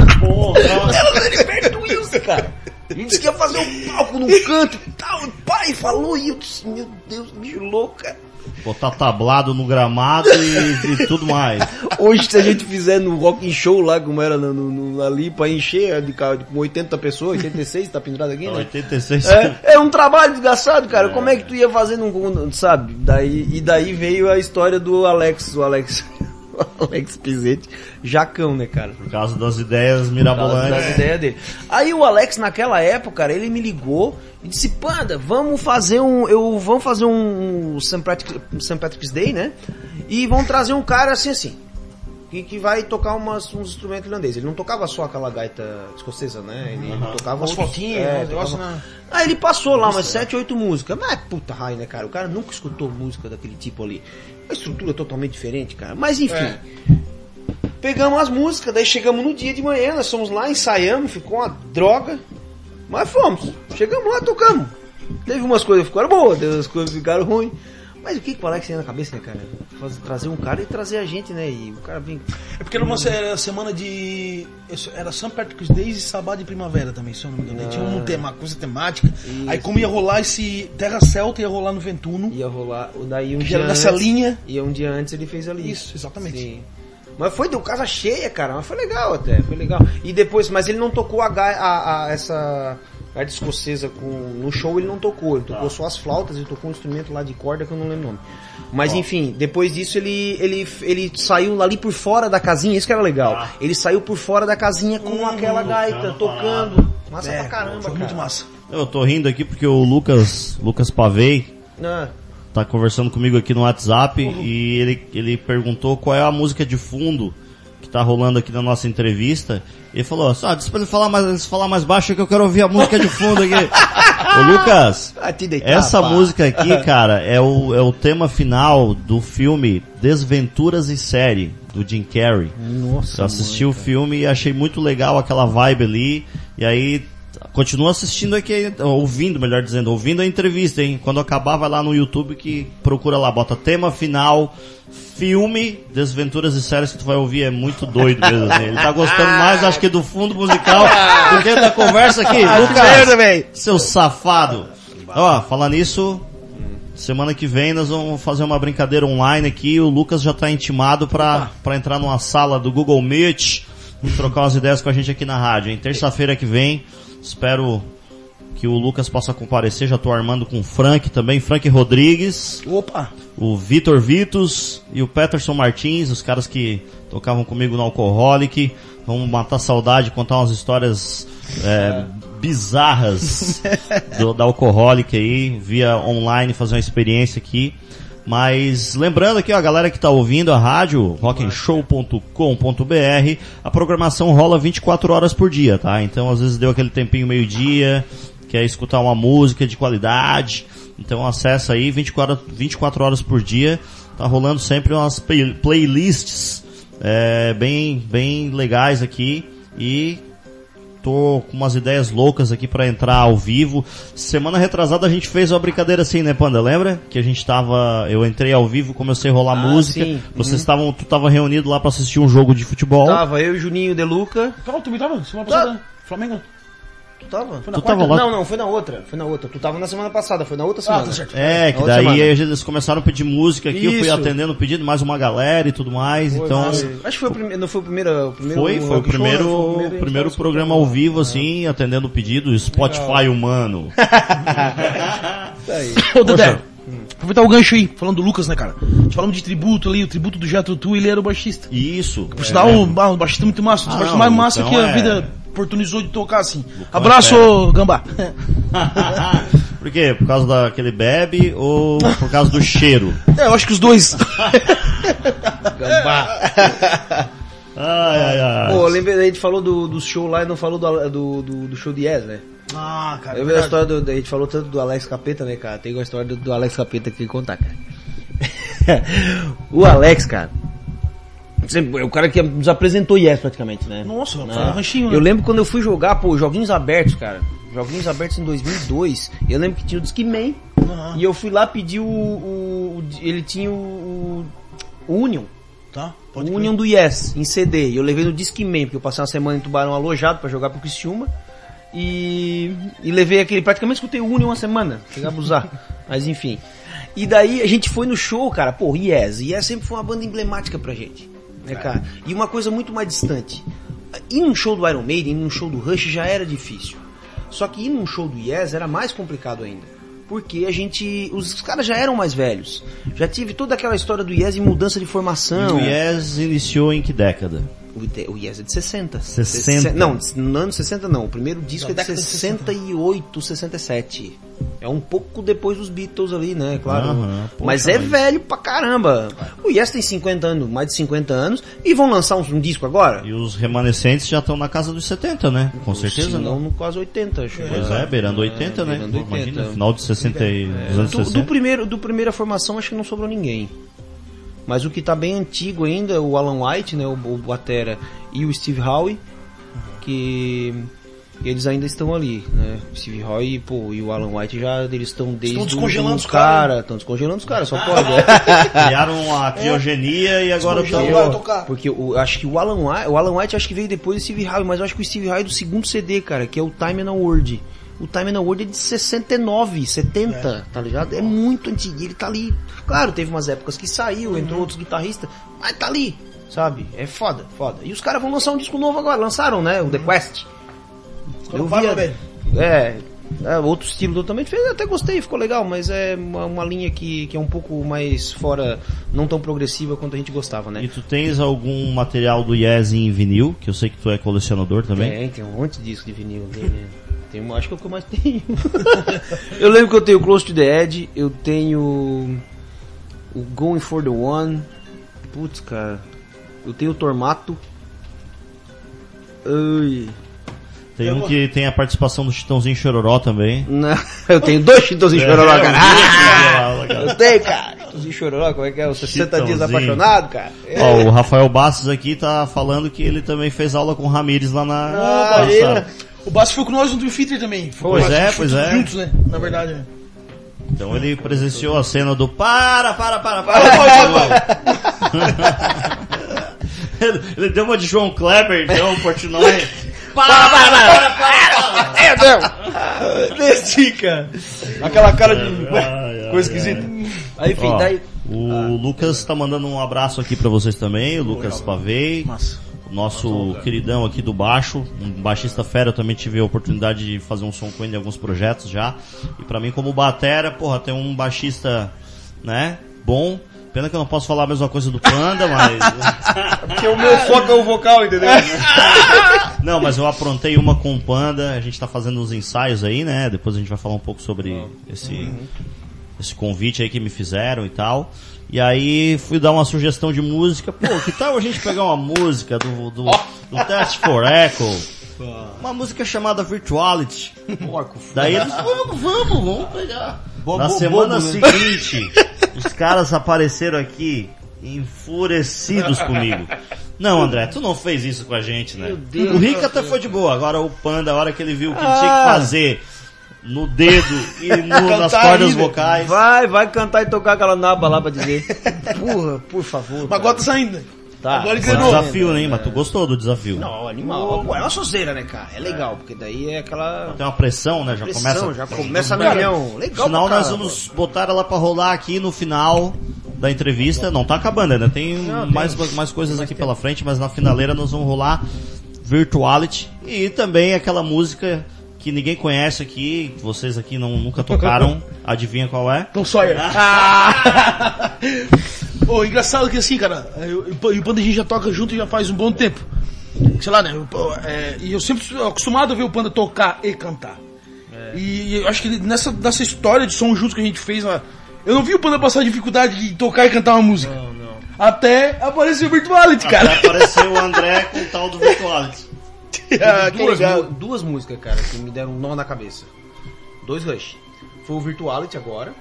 Era no Heriberto Wills, cara. Ele disse que ia fazer um palco num canto e tal, e pai falou e eu disse, meu Deus, bicho louco, cara. Botar tablado no gramado e, e tudo mais. Hoje, se a gente fizer no Rock in Show lá, como era no, no- ali, pra encher é de, com 80 pessoas, 86, tá pendurado aqui, né? 86. É, é um trabalho desgraçado, cara. Como é que tu ia fazer num, num- sabe? Daí, e daí veio a história do Alex, o Alex, o Alex Pizetti, Jacão, né, cara? Por causa das ideias mirabolantes. das ideias dele. Aí o Alex, naquela época, cara, ele me ligou e disse, Panda, vamos fazer um. Eu, vamos fazer um, St. Patrick's, St. Patrick's Day, né? E vão trazer um cara assim assim. Que, que vai tocar umas, uns instrumentos irlandeses. Ele não tocava só aquela gaita escocesa, né? Ele, ele tocava Umas fotinhas, é, negócio tocava- na- Aí ele passou lá umas 7, 8 músicas. Mas é puta raio, né, cara? O cara nunca escutou música daquele tipo ali. Uma estrutura totalmente diferente, cara. Mas enfim. É. Pegamos as músicas, daí chegamos no dia de manhã, nós fomos lá, ensaiamos, ficou uma droga. Mas fomos. Chegamos lá, tocamos. Teve umas coisas que ficaram boas, teve umas coisas que ficaram ruins. Mas o que, que o Alex tem na cabeça, né, cara? Fazer, trazer um cara e trazer a gente, né? E o cara vem. É porque era uma era semana de. isso Era São Patrick's Day e Sábado de Primavera também, se eu não me engano. Aí Tinha um tema, uma coisa temática. Aí como ia rolar esse Terra Celta, ia rolar no Ventuno. Ia rolar. Daí um Que dia era nessa antes- linha. E um dia antes ele fez ali. Isso, exatamente. Sim. Mas foi, deu casa cheia, cara. Mas foi legal até, foi legal. E depois, mas ele não tocou a, a, a- essa gaita escocesa com, no show, ele não tocou. Ele tocou só as flautas, ele tocou um instrumento lá de corda que eu não lembro o nome. Mas enfim, depois disso ele, ele, ele saiu ali por fora da casinha, isso que era legal. Ele saiu por fora da casinha com aquela gaita, tocando. Massa É, pra caramba, foi cara. muito massa. Eu tô rindo aqui porque o Lucas, Lucas Pavei, Ah, tá conversando comigo aqui no WhatsApp e ele, ele perguntou qual é a música de fundo que tá rolando aqui na nossa entrevista. Ele falou, só, diz pra ele falar mais, falar mais baixo que eu quero ouvir a música de fundo aqui. Ô Lucas, deitar, essa pá. música aqui, cara, é o, é o tema final do filme Desventuras em Série, do Jim Carrey. Nossa, Eu assisti o filme e achei muito legal aquela vibe ali. E aí, continuo assistindo aqui, ouvindo, melhor dizendo, ouvindo a entrevista, hein? Quando acabar, vai lá no YouTube que procura lá, bota tema final, filme, Desventuras e Séries que tu vai ouvir, é muito doido mesmo. assim. Ele tá gostando mais, acho que do fundo musical do que da conversa aqui. Lucas, seu safado. Ó, falar nisso, Semana que vem nós vamos fazer uma brincadeira online aqui. O Lucas já está intimado para entrar numa sala do Google Meet e trocar umas ideias com a gente aqui na rádio. Em terça-feira que vem, espero que o Lucas possa comparecer. Já estou armando com o Frank também, Frank Rodrigues, Opa! o Vitor Vitos e o Peterson Martins, os caras que tocavam comigo no Alcoholic. Vamos matar saudade, contar umas histórias é, bizarras do, da Alcoholic aí, via online, fazer uma experiência aqui. Mas lembrando aqui, ó, a galera que tá ouvindo a rádio, rockenshow.com.br, a programação rola 24 horas por dia, tá? Então às vezes deu aquele tempinho meio-dia, quer escutar uma música de qualidade, então acessa aí 24, 24 horas por dia, tá rolando sempre umas play- playlists é, bem, bem legais aqui e tô com umas ideias loucas aqui pra entrar ao vivo. Semana retrasada a gente fez uma brincadeira assim, né, Panda? Lembra? Que a gente tava, eu entrei ao vivo, comecei a rolar Ah, música. sim. Vocês estavam, tu tava reunido lá pra assistir um jogo de futebol. Tava eu e o Juninho De Luca. Tava, tu me tava? Semana Tá. passada? Flamengo? Tu tava? Foi na Tu quarta? tava lá? Não, não, foi na outra. Foi na outra. Tu tava na semana passada, foi na outra Ah, semana. tá certo. É, que daí semana. eles começaram a pedir música aqui, eu fui Isso. atendendo o pedido, mais uma galera e tudo mais, então... Foi- Acho que foi o primeiro. Não foi o primeiro. O primeiro Foi, foi o rock show, primeiro, né? Foi o primeiro, primeiro programa ao vivo, assim, atendendo o pedido, Spotify humano. Isso aí. Ô, Dedé, aproveitar o gancho aí, falando do Lucas, né, cara? Falamos de tributo ali, o tributo do Jethro Tull, ele era o baixista. Isso. Por sinal, o, ah, o baixista é muito massa, um dos Ah, baixistas mais massa então que a é- vida oportunizou de tocar assim. Abraço, ô, Gambá. Por quê? Por causa daquele bebe ou por causa do cheiro? É, eu acho que os dois. Ai, ai, ai. Pô, lembrei, a gente falou do, do show lá e não falou do, do, do, do show de Yes, né? ah, cara. Eu vi a história do, a gente falou tanto do Alex Capeta, né, cara? Tem uma história do, do Alex Capeta que contar, cara. o Alex, cara. É o cara que nos apresentou Yes praticamente, né? Nossa, Né? foi um ranchinho, né? Eu lembro quando eu fui jogar, pô, joguinhos abertos, cara. Joguinhos abertos em 2002. Eu lembro que tinha o Discman. Aham. E eu fui lá pedir o. o- o- ele tinha o. o Union. Tá, O Union do Yes, em CD. E eu levei no Discman, porque eu passei uma semana em Tubarão alojado pra jogar pro Criciúma. E, e levei aquele. Praticamente escutei o Union uma semana. Chegar a abusar. Mas enfim. E daí a gente foi no show, cara. Pô, Yes. Yes sempre foi uma banda emblemática pra gente. Né, cara? E uma coisa muito mais distante. Ir num show do Iron Maiden, ir num show do Rush já era difícil. Só que ir num show do Yes era mais complicado ainda. Porque a gente. Os caras já eram mais velhos. Já tive toda aquela história do Yes em mudança de formação. O Yes iniciou em que década? O, o Yes é de 60. 60? Sesse- Não, no ano 60 não. O primeiro disco Da é de década de 68, 67. É um pouco depois dos Beatles ali, né? Claro. Poxa, mas é mas- velho pra caramba. O Yes tem 50 anos, mais de 50 anos. E vão lançar um, um disco agora? E os remanescentes já estão na casa dos 70, né? Com certeza, Se não, no quase 80, acho. Pois é, beirando 80, né? beirando 80. Imagina, final de 60 e dos anos Do, do 60. primeiro, do primeira formação acho que não sobrou ninguém. Mas o que tá bem antigo ainda, o Alan White, né, o, o Batera e o Steve Howe, que eles ainda estão ali, né? O Steve Howe pô, e o Alan White já eles estão desde descongelando os caras, estão descongelando os caras, só pode. Criaram a criogenia e agora estão... vai tocar. Porque o, acho que o Alan White, o Alan White acho que veio depois do Steve Howe, mas eu acho que o Steve Howe é do segundo CD, cara, que é o Time and a Word. O Time and a Word é de 69, 70, tá ligado? É muito antigo, ele tá ali. Claro, teve umas épocas que saiu, entrou outros guitarristas, mas tá ali, sabe? É foda, foda. E os caras vão lançar um disco novo agora, lançaram, né? O The Quest. Eu vi. É, é, outro estilo totalmente fez, até gostei, ficou legal, mas é uma, uma linha que, que é um pouco mais fora, não tão progressiva quanto a gente gostava, né? E tu tens algum material do Yes em vinil? Que eu sei que tu é colecionador também. Tem, tem um monte de disco de vinil dele. Tem, acho que é o que eu mais tenho. eu lembro que eu tenho Close to the Edge, eu tenho o Going for the One. Putz, cara. Eu tenho o Tormato. Ai. Tem um que tem a participação do Chitãozinho Chororó também. Não, eu tenho dois Chitãozinho Chororó, É, cara. eu vi, Eu cara. tenho, cara. Chitãozinho Chororó, como é que é? Os 60 dias apaixonado, cara. É. Ó, o Rafael Bastos aqui tá falando que ele também fez aula com o Ramires lá na. Ah. O Basso foi com nós no Dream Theater também. Foi Pois com nós, é, pois é. Juntos, né? Na verdade. né? Então ele presenciou a cena do para, para, para, para. ele, ele deu uma de João Kleber, deu um Portnoy. Para, para, para, para, para. Meu Deus! Desci, cara. Aquela cara de Ai, ai, coisa esquisita. Aí, enfim, Ó, daí... o Lucas tá mandando um abraço aqui pra vocês também, o Lucas Pavei. Massa. Nosso queridão aqui do baixo, um baixista fera, eu também tive a oportunidade de fazer um som com ele em alguns projetos já. E pra mim, como batera, porra, tem um baixista, né, bom. Pena que eu não posso falar a mesma coisa do Panda, mas... Porque o meu foco é o vocal, entendeu? não, mas eu aprontei uma com o Panda, a gente tá fazendo uns ensaios aí, né, depois a gente vai falar um pouco sobre esse, esse convite aí que me fizeram e tal. E aí fui dar uma sugestão de música. Pô, que tal a gente pegar uma música do, do, do Test for Echo? Uma música chamada Virtuality. Porco. Daí eles, vamos, vamos, vamos pegar. Bobo- Na semana bobo, né? seguinte, os caras apareceram aqui enfurecidos comigo. Não, André, tu não fez isso com a gente, né? Meu Deus. o Rick até foi de boa. Agora o Panda, a hora que ele viu que ele Ah. tinha que fazer no dedo e no- nas cordas ainda. vocais. Vai, vai cantar e tocar aquela naba lá pra dizer. Porra, por favor. Mas agora tá saindo. Tá. Agora Foi um desafio, né? Mas tu gostou do desafio? Não, animal. Pô, é uma sozeira, né, cara? É legal, porque daí é aquela. Tem uma pressão, né? Já pressão, começa. já começa a Cara, milhão. Legal, Senão nós vamos botar ela pra rolar aqui no final da entrevista. Não tá acabando ainda, tem Não, tem. mais, mais coisas aqui pela frente, mas na finaleira nós vamos rolar Virtuality e também aquela música que ninguém conhece aqui, vocês aqui não, nunca tocaram. Adivinha qual é? Tom Sawyer. Ô, engraçado que assim, cara, eu, eu, e o Panda a gente já toca junto já faz um bom tempo. sei lá, né? eu- pô, é, e eu sempre sou acostumado a ver o Panda tocar e cantar. E eu acho que nessa, nessa história de som juntos que a gente fez, eu não vi o Panda passar dificuldade de tocar e cantar uma música. Não, não. Até apareceu o Virtuality, Até cara. apareceu o André com o tal do Virtuality. Ah, duas, mu- duas músicas, cara, que me deram um nó na cabeça. Dois Rush. Foi o Virtuality agora,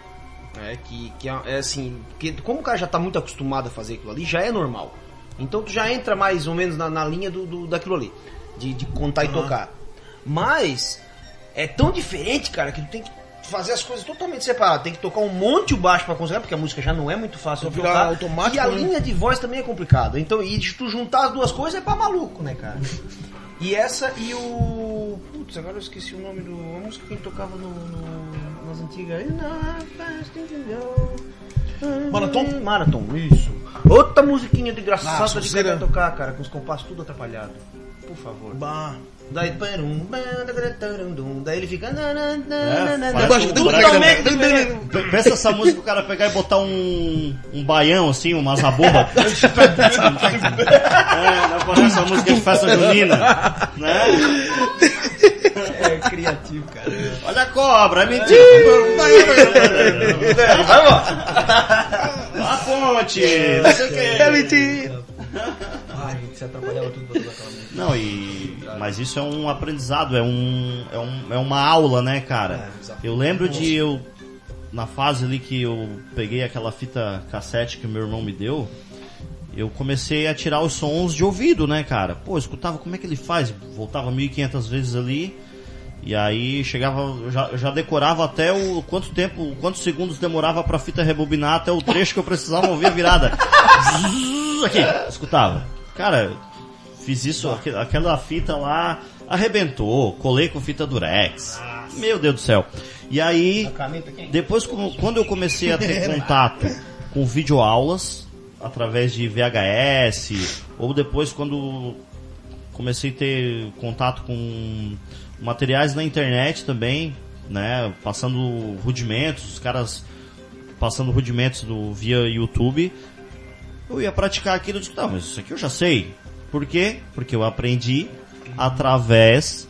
né, que, que é, é assim, que como o cara já tá muito acostumado a fazer aquilo ali, já é normal. Então tu já entra mais ou menos na, na linha do, do- daquilo ali, de, de contar e tocar. Mas é tão diferente, cara, que tu tem que fazer as coisas totalmente separadas. Tem que tocar um monte o baixo pra conseguir, porque a música já não é muito fácil de tocar. automático, e a né? linha de voz também é complicada. Então, e de tu juntar as duas coisas é pra maluco, né, cara? E essa e o. Putz, agora eu esqueci o nome do. A música que a gente tocava no, no- nas antigas. Marathon? Marathon, isso. Outra musiquinha de graçada Nossa, de era- tocar, cara, com os compassos tudo atrapalhado. Por favor. Bah. Daí, ele fica. na, na, na, É, na, um- totalmente Pensa essa música o cara pegar e botar um, um baião assim, uma zabumba. é, não parece essa música de festa junina. Né? É criativo, cara. Olha a cobra, é mentira. a ponte, não sei o que. É mentira. Ai, se atrapalhava tudo pra tocar aquela música. Não, e. Mas isso é um aprendizado, é, um, é, um, é uma aula, né, cara? Eu lembro de eu. Na fase ali que eu peguei aquela fita cassete que meu irmão me deu, eu comecei a tirar os sons de ouvido, né, cara? Pô, escutava como é que ele faz, voltava 1500 vezes ali, e aí chegava, eu já, eu já decorava até o quanto tempo, quantos segundos demorava pra fita rebobinar até o trecho que eu precisava ouvir a virada. Zzz, Aqui, escutava. Cara, fiz isso, aque- aquela fita lá arrebentou, colei com fita durex. Meu Deus do céu. E aí, depois, quando eu comecei a ter contato com videoaulas, através de VHS, ou depois quando comecei a ter contato com materiais na internet também, né, passando rudimentos, os caras passando rudimentos do, via YouTube, eu ia praticar aquilo e disse, não, mas isso aqui eu já sei. Por quê? Porque eu aprendi através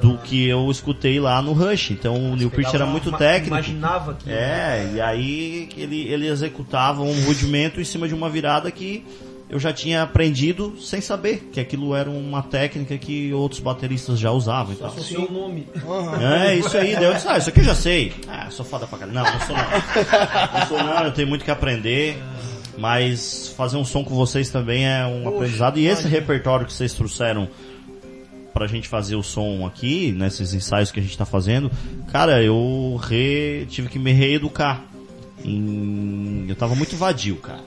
do que eu escutei lá no Rush. Então o Neil Peart era muito técnico. Imaginava que. É, e aí ele, ele executava um rudimento em cima de uma virada que eu já tinha aprendido sem saber que aquilo era uma técnica que outros bateristas já usavam e tal. O seu nome. É, isso aí, daí eu disse, ah, isso aqui eu já sei. Ah, sou foda pra caralho. Não, não sou não. Não sou não, eu tenho muito que aprender. Mas fazer um som com vocês também é um aprendizado. E esse repertório que vocês trouxeram pra gente fazer o som aqui, nesses ensaios que a gente tá fazendo, cara, eu re- tive que me reeducar. Em- Eu tava muito vadio, cara.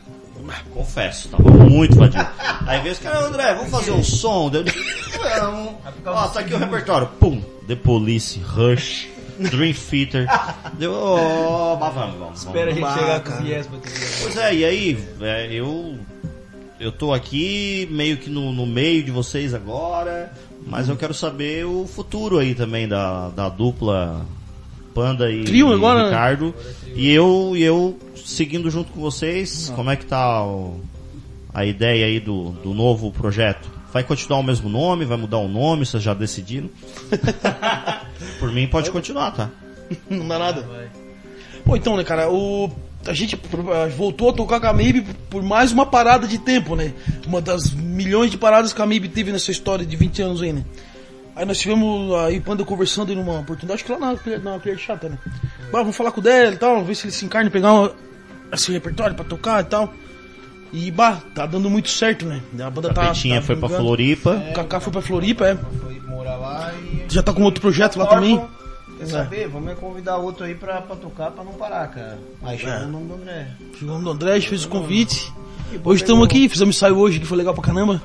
Confesso, tava muito vadio. Aí veio os caras, André, vamos fazer um som? Daí Eu disse, não. Ó, tá aqui o repertório. Pum, The Police, Rush, Dream Theater. Deu, ó, mas vamos, vamos. Espera a gente chegar com o Yes pra ter Pois é, e aí, é, eu eu tô aqui meio que no, no meio de vocês agora, mas eu quero saber o futuro aí também da, da dupla Panda e, Trio e agora, né? Ricardo. E eu, e eu seguindo junto com vocês, como é que tá o- a ideia aí do, do novo projeto? Vai continuar o mesmo nome? Vai mudar o nome? Vocês já decidiram? Por mim pode continuar, tá? Não dá nada. Pô, então, né, cara, o... a gente voltou a tocar com a MIB por mais uma parada de tempo, né? Uma das milhões de paradas que a MIB teve nessa história de 20 anos aí, né? Aí nós tivemos aí o Panda conversando aí numa oportunidade, acho que lá na, na Clear Chata, né? Bah, vamos falar com o Délio e tal, ver se ele se encarna e pegar uma- esse repertório pra tocar e tal. E, bah, tá dando muito certo, né? A banda tá. Petinha tá foi pra. Floripa. O Kaká foi pra Floripa, é. Foi morar lá e. Já tá com outro projeto lá também. Quer saber? Vamos é convidar outro aí pra, pra tocar pra não parar, cara. Aí chegou É. o nome do André. Chegamos no André, a gente fez o convite. Hoje estamos aqui, fizemos ensaio hoje que foi legal pra caramba.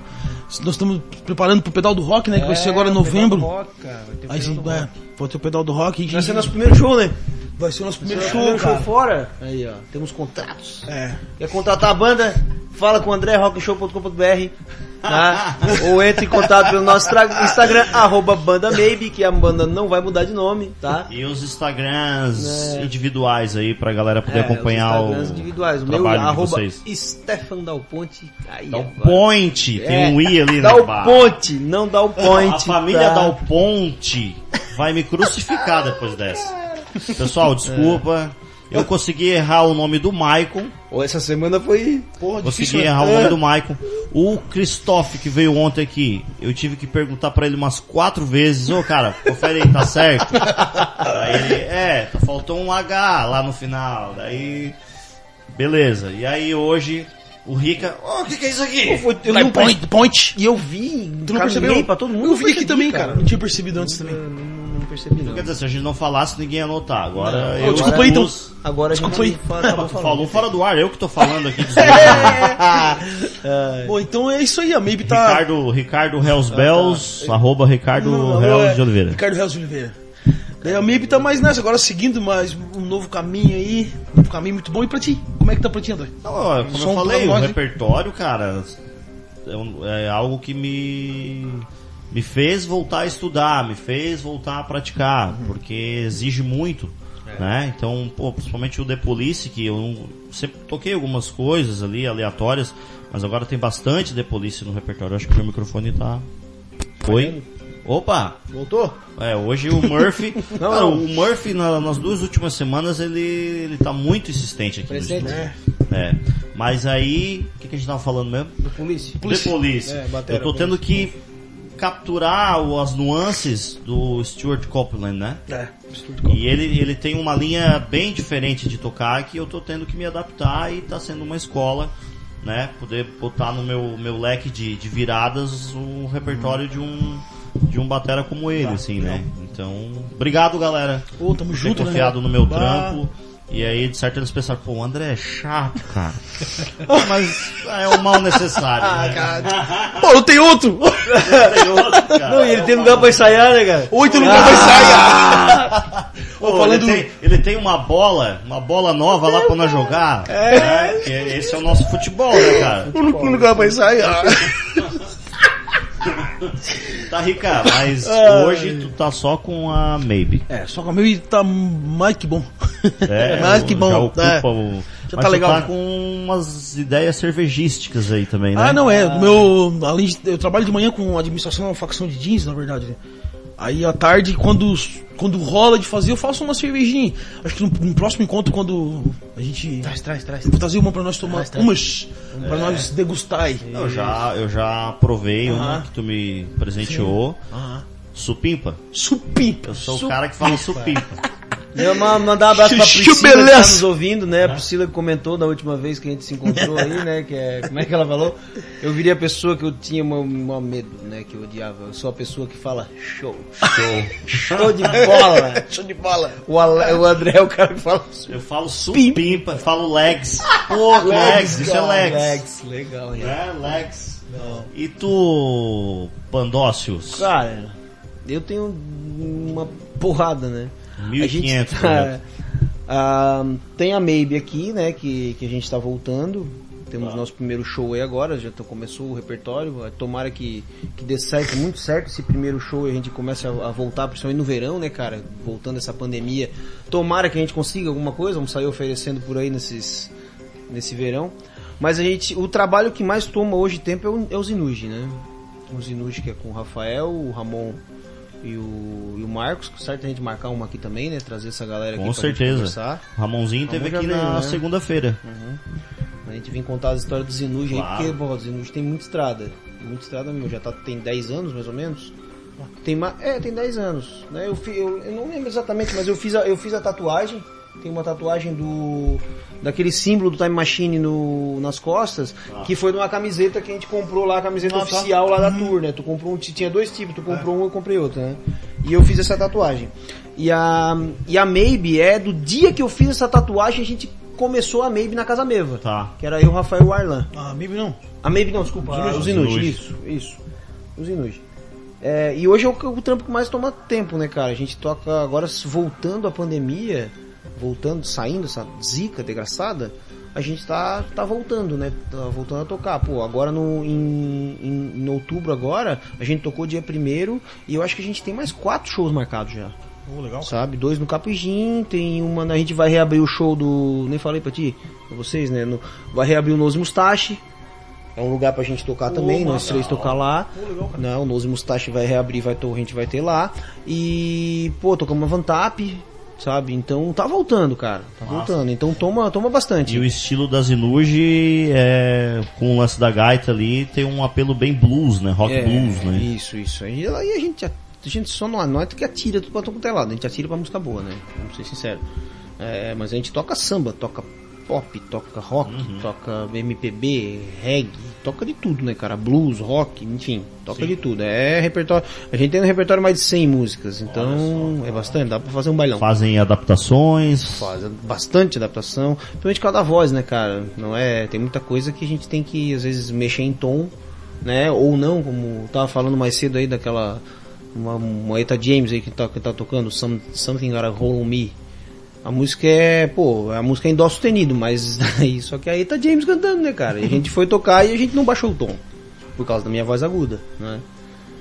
Nós estamos preparando pro pedal do rock, né? Que vai ser agora em É, o pedal novembro. do rock, cara. Vai ter o Aí pedal sim, do é, rock. vai ter o pedal do rock. e- Vai ser nosso primeiro show, né? Vai ser o nosso primeiro Show, show, show fora. Aí, ó. Temos contratos. É. Quer contratar a banda? fala com o andrérockshow.com.br tá? ou entre em contato pelo nosso Instagram, arroba banda maybe, que a banda não vai mudar de nome, tá? E os Instagrams É. individuais aí pra galera poder É, acompanhar os o Instagrams individuais. O meu de arroba vocês. Stefan Dal Ponte. Aí, Dá o agora. Ponte, tem É, um I ali Dá na o barra. Ponte, não dá o Point. A família tá? Dal Ponte vai me crucificar depois dessa. Pessoal, desculpa. Eu consegui errar o nome do Maicon. Ou essa semana foi. Porra, Consegui difícil. né? errar o nome do Maicon. O Christoph, que veio ontem aqui, eu tive que perguntar pra ele umas quatro vezes. Ô, cara, confere aí, tá certo? Aí ele, é, tá faltou um H lá no final. Daí, beleza. E aí hoje, o Rica, ô, o que que é isso aqui? Foi- eu Vai, não point, point. E eu vi. Tu não percebeu? Pra todo mundo. Eu vi aqui também, cara. Não tinha percebido antes também. Eu Não, não percebi, não. Quer dizer, se a gente não falasse, ninguém ia notar. Agora Não. eu desculpa aí, então. Agora Desculpa aí. fala- falou fora do ar, eu que tô falando aqui. Bom, então é isso aí. A Maybe tá... Ricardo, Ricardo Hells Bells, arroba Ricardo Não, Hells é de Oliveira. Ricardo Reis de Oliveira. Daí a Maybe tá mais nessa, agora seguindo mais um novo caminho aí. Um novo caminho muito bom. E pra ti? Como é que tá pra ti, André? Ó, como Som eu falei, o nós, hein? repertório, cara, é, um- é algo que me, me fez voltar a estudar, me fez voltar a praticar, Uhum. porque exige muito, É. né? Então, pô, principalmente o The Police, que eu sempre toquei algumas coisas ali, aleatórias, mas agora tem bastante The Police no repertório. Eu acho que o meu microfone tá... Oi? Opa! Voltou? É, hoje o Murphy. Não, Cara, o Murphy na- nas duas últimas semanas ele, ele tá muito insistente aqui Presente. no É. Mas aí. O que, que a gente tava falando mesmo? Do polícia. The Police. É, Eu tô tendo que capturar as nuances do Stuart Copeland, né? É. E ele, ele tem uma linha bem diferente de tocar que eu tô tendo que me adaptar e tá sendo uma escola, né? Poder botar no meu, meu leque de, de viradas o repertório de um de um batera como ele, assim, né? Então, obrigado, galera. Pô, tamo junto, né? confiado no meu Bah. trampo. E aí, de certo, eles pensaram, pô, o André é chato, cara. Mas é um mal necessário. né? Pô, não tem outro! Tem outro, cara. Não, e ele tem lugar pra ensaiar, né, cara? Oito lugar vai sair! Pô, falando- ele, tem, ele tem uma bola, uma bola nova lá pra nós jogar. É. que esse é o nosso futebol, né, cara? O único lugar vai sair. Tá, Rica, mas hoje tu tá só com a Maybe. É, só que o meu tá mais que bom. É, mais que bom. Já ocupa é. o... Já tá legal. tá com umas ideias cervejísticas aí também, né? Ah, não, é. o Meu, além de, eu trabalho de manhã com administração uma facção de jeans, na verdade. Aí à tarde, quando, quando rola de fazer, eu faço uma cervejinha. Acho que no, no próximo encontro, quando a gente. Traz, traz, traz. Vou trazer uma pra nós tomar. Umas. Pra nós degustar aí. Eu já, eu já provei uma Aham. que tu me presenteou. Aham. Supimpa. Supimpa. Eu sou o cara que fala supimpa. Eu ma- mandar um abraço pra Priscila que tá nos ouvindo, né? A Priscila que comentou da última vez que a gente se encontrou aí, né? Que é, como é que ela falou? Eu virei a pessoa que eu tinha uma, uma medo, né? Que eu odiava. Eu sou a pessoa que fala show. Show. Show de bola. Show de bola. O, Ale- o André é o cara que fala Eu falo supimpa, falo legs. Pô, legs, isso é legs. Legs, legal, hein? É, legs. E tu, Pandócios? Cara, eu tenho uma porrada, né? 1.500 A projetos. gente- Ah, tem a Maybe aqui, né? Que, que a gente tá voltando. Temos nosso primeiro show aí agora, já tá- começou o repertório. Tomara que, que dê certo, muito certo esse primeiro show e a gente comece a, a voltar, principalmente no verão, né, cara? Voltando essa pandemia. Tomara que a gente consiga alguma coisa, vamos sair oferecendo por aí nesses, nesse verão. Mas a gente, o trabalho que mais toma hoje tempo é o, é o Zinuji, né? O Zinuji que é com o Rafael, o Ramon e o, e o Marcos, certo a gente marcar uma aqui também, né? Trazer essa galera aqui Com pra certeza. conversar. O Ramonzinho teve Ramon aqui veio, na né? segunda-feira. A gente vem contar as histórias do Zinuji Claro. aí, porque pô, o Zinuji tem muita estrada. Muita estrada mesmo, já tá, tem 10 anos mais ou menos. Tem É, tem 10 anos. Né? Eu, fi- eu, eu não lembro exatamente, mas eu fiz a, eu fiz a tatuagem. Tem uma tatuagem do. daquele símbolo do Time Machine no, nas costas, que foi de uma camiseta que a gente comprou lá, a camiseta Ah, tá. oficial lá da tour, né? Tu comprou um, tinha dois tipos, tu comprou um e eu comprei outro, né? E eu fiz essa tatuagem. E a, e a Maybe é do dia que eu fiz essa tatuagem, a gente começou a Maybe na Casa Meva. Tá. Que era eu, Rafael e Arlan. Ah, maybe não. A Maybe não, desculpa, a- os. Inuji. Isso, isso. Os Inuji. É, e hoje é o, o trampo que mais toma tempo, né, cara? A gente toca agora voltando à pandemia, voltando, saindo essa zica desgraçada. a gente tá, tá voltando, né? Tá voltando a tocar. Pô, agora no, em, em, em outubro agora, a gente tocou dia primeiro e eu acho que a gente tem mais quatro shows marcados já. Pô, legal. Sabe? Dois no Capijim, tem uma. A gente vai reabrir o show do. Nem falei pra ti, pra vocês, né? No, vai reabrir o Nose Mustache. É um lugar pra gente tocar também, nós três tocar lá. Pô, legal. Não, o Nose Mustache vai reabrir, vai, a gente vai ter lá. E, pô, tocamos uma Vantap, sabe? Então tá voltando, cara. Tá voltando. Então toma, toma bastante. E o estilo da Zinuge, é, com o lance da gaita ali, tem um apelo bem blues, né? Rock É, blues, né? Isso, isso. Aí aí a gente, a gente só não, é que atira tudo pra todo quanto é lado, a gente atira pra música boa, né? Vamos ser sinceros. É, mas a gente toca samba, toca pop, toca rock, Uhum. toca MPB, reggae, toca de tudo, né, cara? Blues, rock, enfim, toca de tudo. É repertório. A gente tem no repertório mais de 100 músicas, então é bastante, dá pra fazer um bailão. Fazem adaptações. Faz bastante adaptação, principalmente cada voz, né, cara? Não é, tem muita coisa que a gente tem que às vezes mexer em tom, né? Ou não, como tava falando mais cedo aí daquela uma, uma Eta James aí que tá, que tá tocando Some, Something Gotta Hold on Me. A música é, pô, a música é em dó sustenido, mas aí só que a Eta James cantando, né, cara? E a gente foi tocar e a gente não baixou o tom por causa da minha voz aguda, né?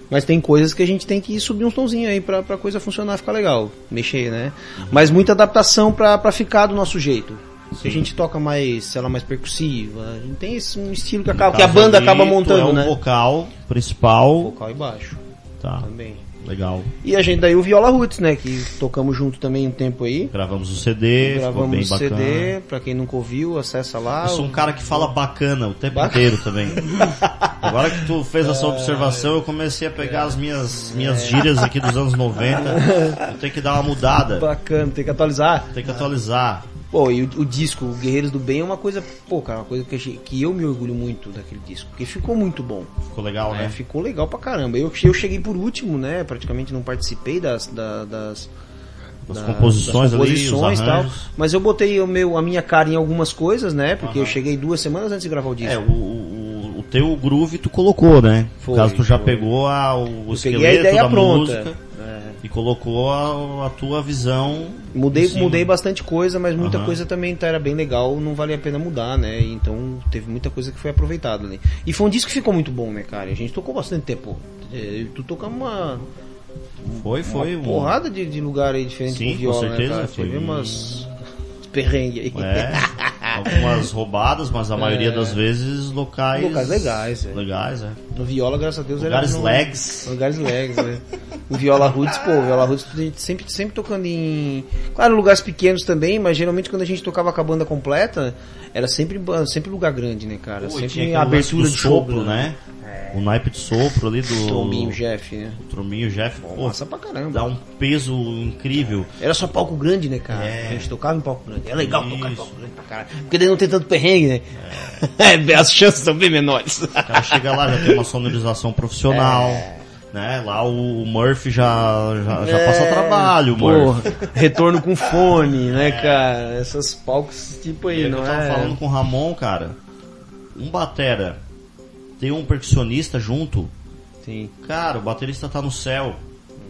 Mas tem coisas que a gente tem que subir uns tonzinhos aí pra, pra coisa funcionar, ficar legal, mexer, né? Mas muita adaptação pra, pra ficar do nosso jeito. Se a gente toca mais, sei lá, mais percussiva, a gente tem esse, um estilo que, acaba, que a banda acaba montando, é o né? vocal principal. Vocal e baixo Tá, também. Legal. E a gente daí o Viola Roots, né? Que tocamos junto também um tempo aí. Gravamos o CD, ficou bem Gravamos bacana. CD, pra quem nunca ouviu, acessa lá. Eu sou um O- cara que fala bacana o tempo Ba- inteiro também. Agora que tu fez É. essa observação, eu comecei a pegar as minhas, minhas gírias aqui dos anos 90. Eu tenho que dar uma mudada. Bacana, tem que atualizar. Tem que atualizar. Pô, e o, o disco, o Guerreiros do Bem é uma coisa, pô, cara, uma coisa que, que eu me orgulho muito daquele disco, porque ficou muito bom. Ficou legal, É, né? ficou legal pra caramba. Eu, eu cheguei por último, né? Praticamente não participei das, da- das, As da- composições das ali, composições os e tal. Mas eu botei o meu, a minha cara em algumas coisas, né? Porque eu cheguei duas semanas antes de gravar o disco. É, o, o, o teu groove tu colocou, né? Foi, no caso, tu já foi. pegou a, o eu esqueleto peguei a ideia da pronta. música. E colocou a, a tua visão. Mudei, mudei bastante coisa, mas muita Aham. coisa também tá, era bem legal, não valia a pena mudar, né? Então teve muita coisa que foi aproveitada ali. E foi um disco que ficou muito bom, né, cara? A gente tocou bastante tempo. É, Tu tocamos uma, Foi, foi. uma um- porrada de, de lugar aí diferente Sim, com viola, com certeza, né, cara? foi- Teve umas perrengue aí. É, algumas roubadas, mas a maioria É. das vezes locais. Locais legais, é. Legais, é. No viola, graças a Deus, Lugares era no- legs. Lugares legs, né? O Viola Roots, pô, o Viola Roots a gente sempre, sempre tocando em. Claro, lugares pequenos também, mas geralmente quando a gente tocava com a banda completa, era sempre, sempre lugar grande, né, cara? Pô, sempre abertura de show, sopro, né? O naipe de sopro ali do. Trombinho Jeff, né? O trombinho Jeff. Pô, Massa pra caramba. dá um peso incrível. Era só palco grande, né, cara? É. A gente tocava em palco grande. É legal tocar em Isso. palco grande pra caralho. Porque daí não tem tanto perrengue, né? É. as chances são bem menores. O cara chega lá, já tem uma sonorização profissional. É. Né? Lá o Murphy já, já, já passa trabalho, o Murphy. Porra, retorno com fone, né, cara? Essas palcos tipo aí, aí, não eu tava é? falando com o Ramon, cara. Um batera tem um percussionista junto. Sim. Cara, o baterista tá no céu.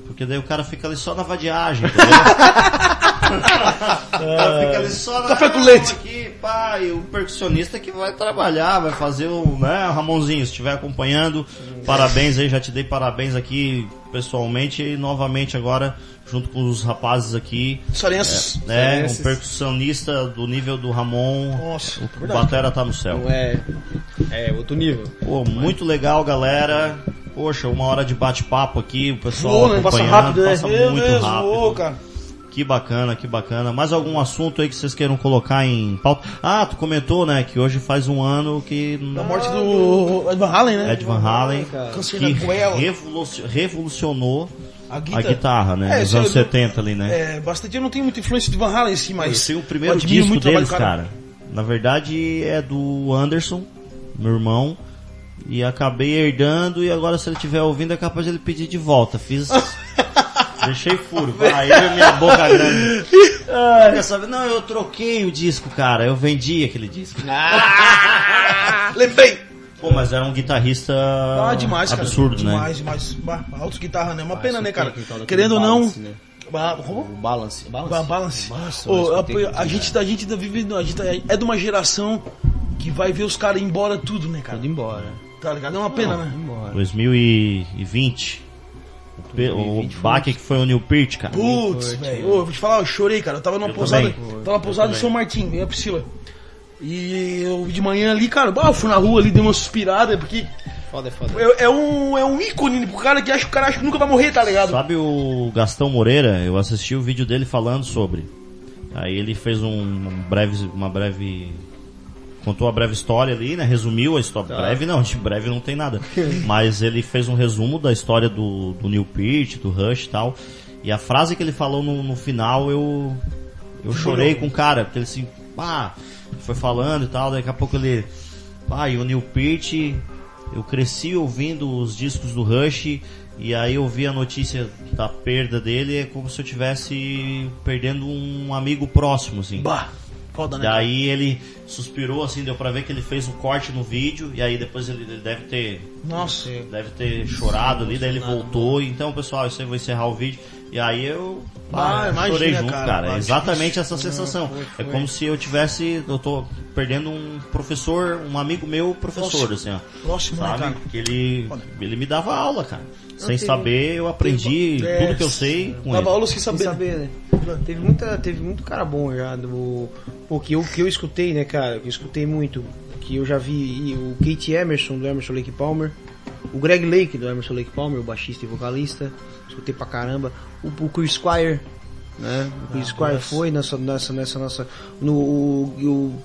Porque daí o cara fica ali só na vadiagem, entendeu? fica ali só na Café com leite. Aqui, pá, e o percussionista que vai trabalhar, vai fazer o, né, o Ramonzinho, se estiver acompanhando, parabéns aí, já te dei parabéns aqui pessoalmente e novamente agora, junto com os rapazes aqui, Sarenços. né, um Esses- percussionista do nível do Ramon, Nossa, o verdade. batera tá no céu. Não é. É outro nível. Pô, muito legal, galera. Poxa, uma hora de bate-papo aqui, o pessoal Voa, né? Passa acompanhando, rápido, né? passa Meu muito Deus, rápido. cara. Que bacana, que bacana. Mais algum assunto aí que vocês queiram colocar em pauta? Ah, tu comentou, né, que hoje faz um ano que... A morte do Ed Van Halen, né? Ed Van Halen, que revolucionou A a guitarra. guitarra, né, É, nos anos eu- 70 ali, né. É, bastante. Eu não tenho muita influência de Van Halen em si, mas. Eu sei o primeiro disco muito deles, do cara. Na verdade é do Anderson, meu irmão. E acabei herdando e agora se ele estiver ouvindo é capaz de ele pedir de volta. Fiz. Deixei furo. Vai, eu e minha boca grande. Quer saber? Não, eu troquei o disco, cara. Eu vendi aquele disco. Ah, lembrei! Pô, mas era um guitarrista Ah, demais, cara. absurdo, né? Demais, demais. Altos guitarra, né? Uma pena, né, cara? técnico daquele Querendo ou não, balance, né? Ba- como? Balance. Balance? Ba- Balance. Nossa, Ô, eu a, gente tá, a gente tá vivendo, a gente tá- é de uma geração que vai ver os caras embora tudo, né, cara? Tudo embora. Tá ligado? É uma pena, né? Embora. 2020. O, pe- o 2020 foi baque que foi o New Peart, cara. Putz, velho. Ô, vou te falar, eu chorei, cara. Eu tava numa Eu pousada. também. Tava na pousada Eu de São Martim, veio a Priscila. E eu de manhã ali, cara, bah, eu fui na rua ali, dei uma suspirada, porque Foda, é foda. é, é um, é um ícone pro cara que acha que o cara acha que nunca vai morrer, tá ligado? Sabe o Gastão Moreira? Eu assisti o vídeo dele falando sobre. Aí ele fez um, um breve, uma breve, contou a breve história ali, né? Resumiu a história. Breve não, de breve não tem nada. Mas ele fez um resumo da história do, do Neil Peart, do Rush e tal. E a frase que ele falou no, no final, eu eu chorei com o cara, porque ele assim, pá, foi falando e tal, daqui a pouco ele, pá, e o Neil Peart, eu cresci ouvindo os discos do Rush e aí eu vi a notícia da perda dele, é como se eu tivesse perdendo um amigo próximo, assim. Bah, foda, né? Daí ele suspirou assim, deu pra ver que ele fez um corte no vídeo e aí depois ele, ele deve ter Nossa. deve ter chorado ali, daí ele voltou. Então, pessoal, isso aí eu vou encerrar o vídeo. E aí eu Ah, ah, imagina, chorei junto, cara. cara. É exatamente essa sensação. É como se eu tivesse, eu tô perdendo um professor, um amigo meu professor, Próximo. assim, ó. Próximo, né, Sabe? cara? Que ele, ele me dava aula, cara. Sem teve- saber, eu aprendi É, tudo que eu sei com Dava ele. aula sem Sem saber. saber, né? Teve, muita, teve muito cara bom já. Do, pô, que eu, que eu escutei, né, cara? Que eu escutei muito. Que eu já vi o Kate Emerson, do Emerson Lake Palmer. O Greg Lake, do Emerson Lake Palmer, o baixista e vocalista. Escutei pra caramba. O, o Chris Squire, né? O Chris Squire nossa. foi nessa, nessa, nessa nossa. No, o, o,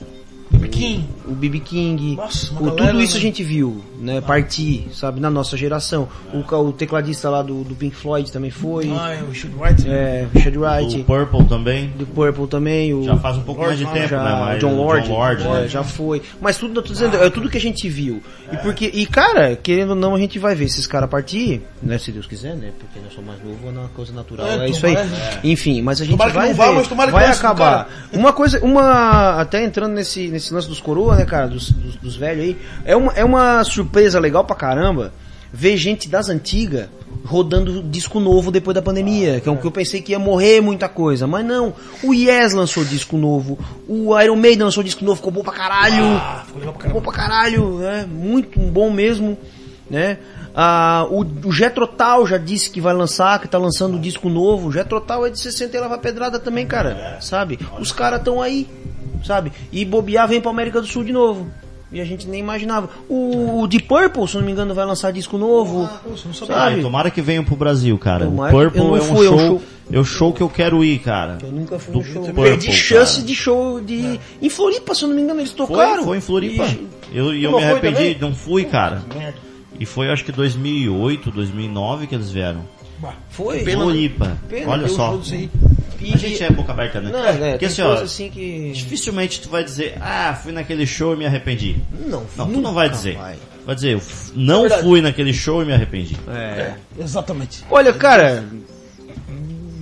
Biquinho. o BB King, Nossa, o- galera, tudo isso né? a gente viu, né? Partir, sabe, na nossa geração. O, o tecladista lá do, do Pink Floyd também foi. Ah, é o Richard Wright. É, Richard O Wright, Purple também. do Purple também, o Já faz um pouco mais de tempo, já- né? Mas John Lord, John Lord, é, né? já foi. Mas tudo, eu tô dizendo, é tudo que a gente viu. E porque e cara, querendo ou não, a gente vai ver esses caras partir, né, se Deus quiser, né? Porque nós somos mais novos, é uma coisa natural, É, é, isso aí. Enfim, mas a gente Tomara que vai não vá, ver, mas tomara que vai do acabar. Uma coisa, uma até entrando nesse nesse lance dos coroa, né, cara, dos, dos, dos velhos aí, é uma é uma surpresa legal pra caramba ver gente das antigas rodando disco novo depois da pandemia, que é o que eu pensei que ia morrer muita coisa, mas não. O Yes lançou disco novo, o Iron Maiden lançou disco novo, ficou bom pra caralho. Ah, ficou legal pra Bom pra caralho, né? Muito bom mesmo, né? Ah, o, o Getrotal já disse que vai lançar, que tá lançando um disco novo. O Getrotal é de 60 e lava pedrada também, cara. Sabe? Os caras tão aí, sabe? E bobear vem pra América do Sul de novo. E a gente nem imaginava. O, o Deep Purple, se não me engano, vai lançar disco novo. Poxa, não sabia. Ah, Sabe? e tomara que venham pro Brasil, cara. Tomara o que- Purple eu não é um fui, é um show, show- é o show que eu quero ir, cara. Eu nunca fui Do no show. Purple, Perdi chance cara. de show de. Em Floripa, se eu não me engano, eles Foi, tocaram. foi em Floripa. E- Eu, e eu Não me foi arrependi, também? não fui, cara. E foi acho que 2008, 2009 que eles vieram. Foi. Né? Floripa. Pena, Olha só. E- A gente é boca aberta, né? Não, é, Porque assim, ó, assim que. dificilmente tu vai dizer, ah, fui naquele show e me arrependi. Não, Não, tu não vai dizer. vai. Vai dizer, não verdade. fui naquele show e me arrependi. É. Exatamente. Olha, cara,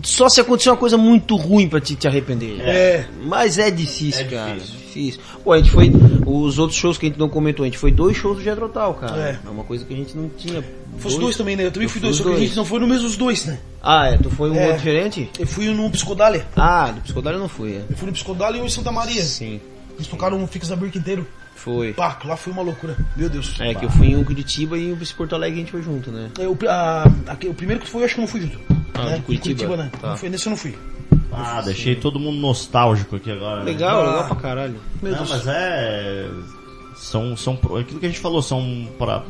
só se acontecer uma coisa muito ruim pra te, te arrepender. É. Mas é difícil, É cara. difícil. Difícil. Pô, a gente foi. Os outros shows que a gente não comentou, a gente foi dois shows do Jedrotal, cara. É. É. uma coisa que a gente não tinha. Fosse dois também, né? Eu também Eu fui dois, só que a dois. gente não foi no mesmo os dois, né? Ah, é, tu foi um É. outro diferente? Eu fui no Psicodália. Ah, do Psicodália não fui, é. Eu fui no Psicodália e um em Santa Maria. Sim, Eles tocaram um Fix da Birk inteiro. foi. Pá, lá foi uma loucura. Meu Deus. É que eu fui em um Curitiba e um Porto Alegre a gente foi junto, né? É, o, a, aque- o primeiro que foi, eu acho que não fui junto. Ah, né? de Curitiba? né? Tá. Não foi, nesse eu não fui. Ah, deixei todo mundo nostálgico aqui agora. né? Legal, Ah. legal pra caralho. Meu Não, Deus. mas é. São, são. Aquilo que a gente falou, são. Pra,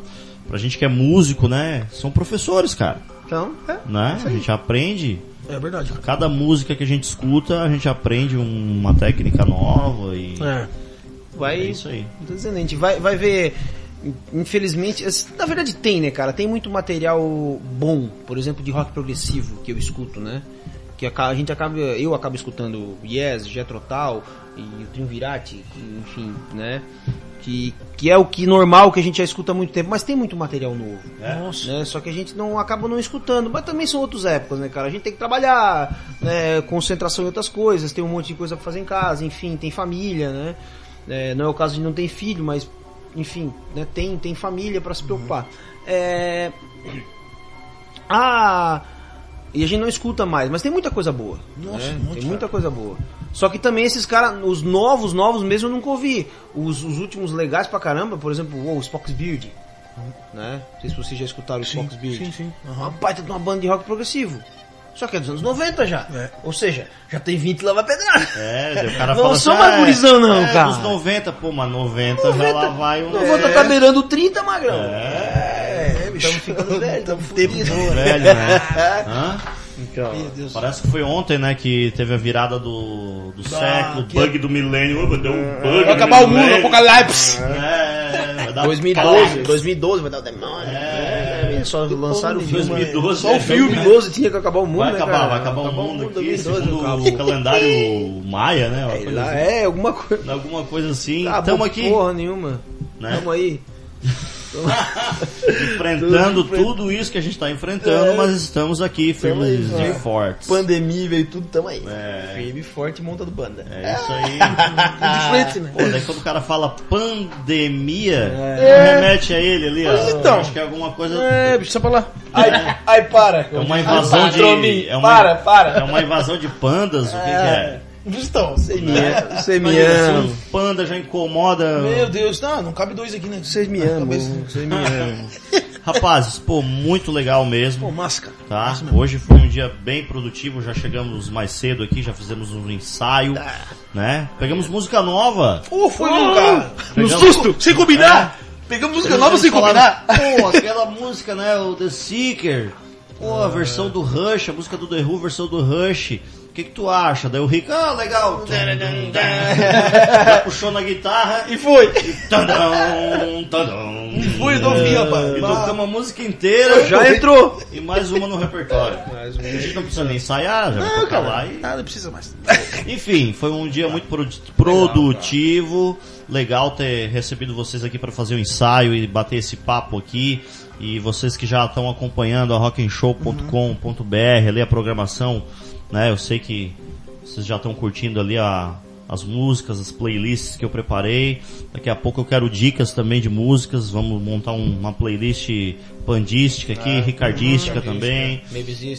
pra gente que é músico, né? São professores, cara. Então, é. Né? A gente aprende. É verdade, cara. Cada música que a gente escuta, a gente aprende um- uma técnica nova e. É. Vai. É isso aí. Gente vai, vai ver. Infelizmente, na verdade tem, né, cara? Tem muito material bom, por exemplo, de rock progressivo que eu escuto, né? Que a gente acaba, eu acabo escutando Yes, Jetrotal e o Triunvirate, enfim, né? Que, que é o que normal que a gente já escuta há muito tempo, mas tem muito material novo. Nossa. né? Só que a gente não acaba não escutando. Mas também são outras épocas, né, cara? A gente tem que trabalhar, né? Concentração em outras coisas, tem um monte de coisa pra fazer em casa, enfim, tem família, né? É, não é o caso de não ter filho, mas enfim, né? Tem, tem família pra se preocupar. É... A E a gente não escuta mais, mas tem muita coisa boa. Nossa, né? monte, Tem cara. muita coisa boa. Só que também esses caras, os novos, novos mesmo eu nunca ouvi. Os, os últimos legais pra caramba, por exemplo, o Spock's Beard. Né? Não sei se vocês já escutaram o Spock's Beard. sim, sim. Uma Aham. baita de uma banda de rock progressivo. Só que é dos anos 90 já. É. Ou seja, já tem 20 lá vai pedrada. É, o cara Não fala sou assim, mais ah, gurizão não, é, cara. Dos 90, pô, mas 90, já lá vai um... Não vou estar beirando 30, magrão. É, bicho. Estamos ficando velhos, estamos né? Velho, né? Hã? Então. Parece que foi ontem, né, que teve a virada do, do Ah, século, que- bug do milênio. Deu um bug Vai acabar o mundo, apocalipse. É, vai dar 2012, 2012 vai dar o demônio. É. É, só lançaram o filme. 2012. Só o filme 2012 tinha que acabar o mundo, Vai né, acabar, cara? vai acabar o mundo aqui, 2012, segundo acabou. o calendário maia, né? uma É, coisa lá assim. é, alguma coisa. Alguma coisa assim. Ah, Tamo aqui, Porra nenhuma. né? Tamo aí. enfrentando tudo isso que a gente tá enfrentando, mas estamos aqui firmes e é. fortes. Pandemia veio tudo, tamo aí. É. Firme e forte monta do banda. É isso aí. De frente, né? Pô, daí quando o cara fala pandemia, É. remete a ele ali, ó. Então. Acho que é alguma coisa. É, bicho, só pra lá. Ai, ai, para. É uma invasão de. É uma, para, para. É uma invasão de pandas? O que, que é? Então, Vocês me amam. Vocês me amam. um panda já incomoda. meu Deus, não, não cabe dois aqui, né? Vocês me amam. Vocês me amam. Rapazes, pô, muito legal Pô, mesmo. máscara. Tá? Massa. Hoje foi um dia bem produtivo, já chegamos mais cedo aqui, já fizemos um ensaio, né? Pegamos música nova. Pô, foi mesmo, cara. No Pegamos- susto, sem combinar. Pegamos música nova sem combinar. falaram, Pô, aquela música, né? O The Seeker. Pô, a versão do Rush, a música do The Who, versão do Rush. O que, que tu acha? Daí o Rico, ah, legal. Já puxou na guitarra E foi. Tadão, tadão. Foi, não vi, rapaz. E tocamos a música inteira Já entrou. e mais uma no repertório. A gente não precisa nem ensaiar, já vai Não, tocar lá e... Ah, não precisa mais. Enfim, foi um dia muito produ- produtivo. Legal ter recebido vocês aqui para fazer o ensaio e bater esse papo aqui. E vocês que já estão acompanhando a rock'n'show.com.br, ali a programação, né? Eu sei que vocês já estão curtindo ali a, as músicas, as playlists que eu preparei. Daqui a pouco eu quero dicas também de músicas. Vamos montar um- uma playlist pandística aqui, ricardística também.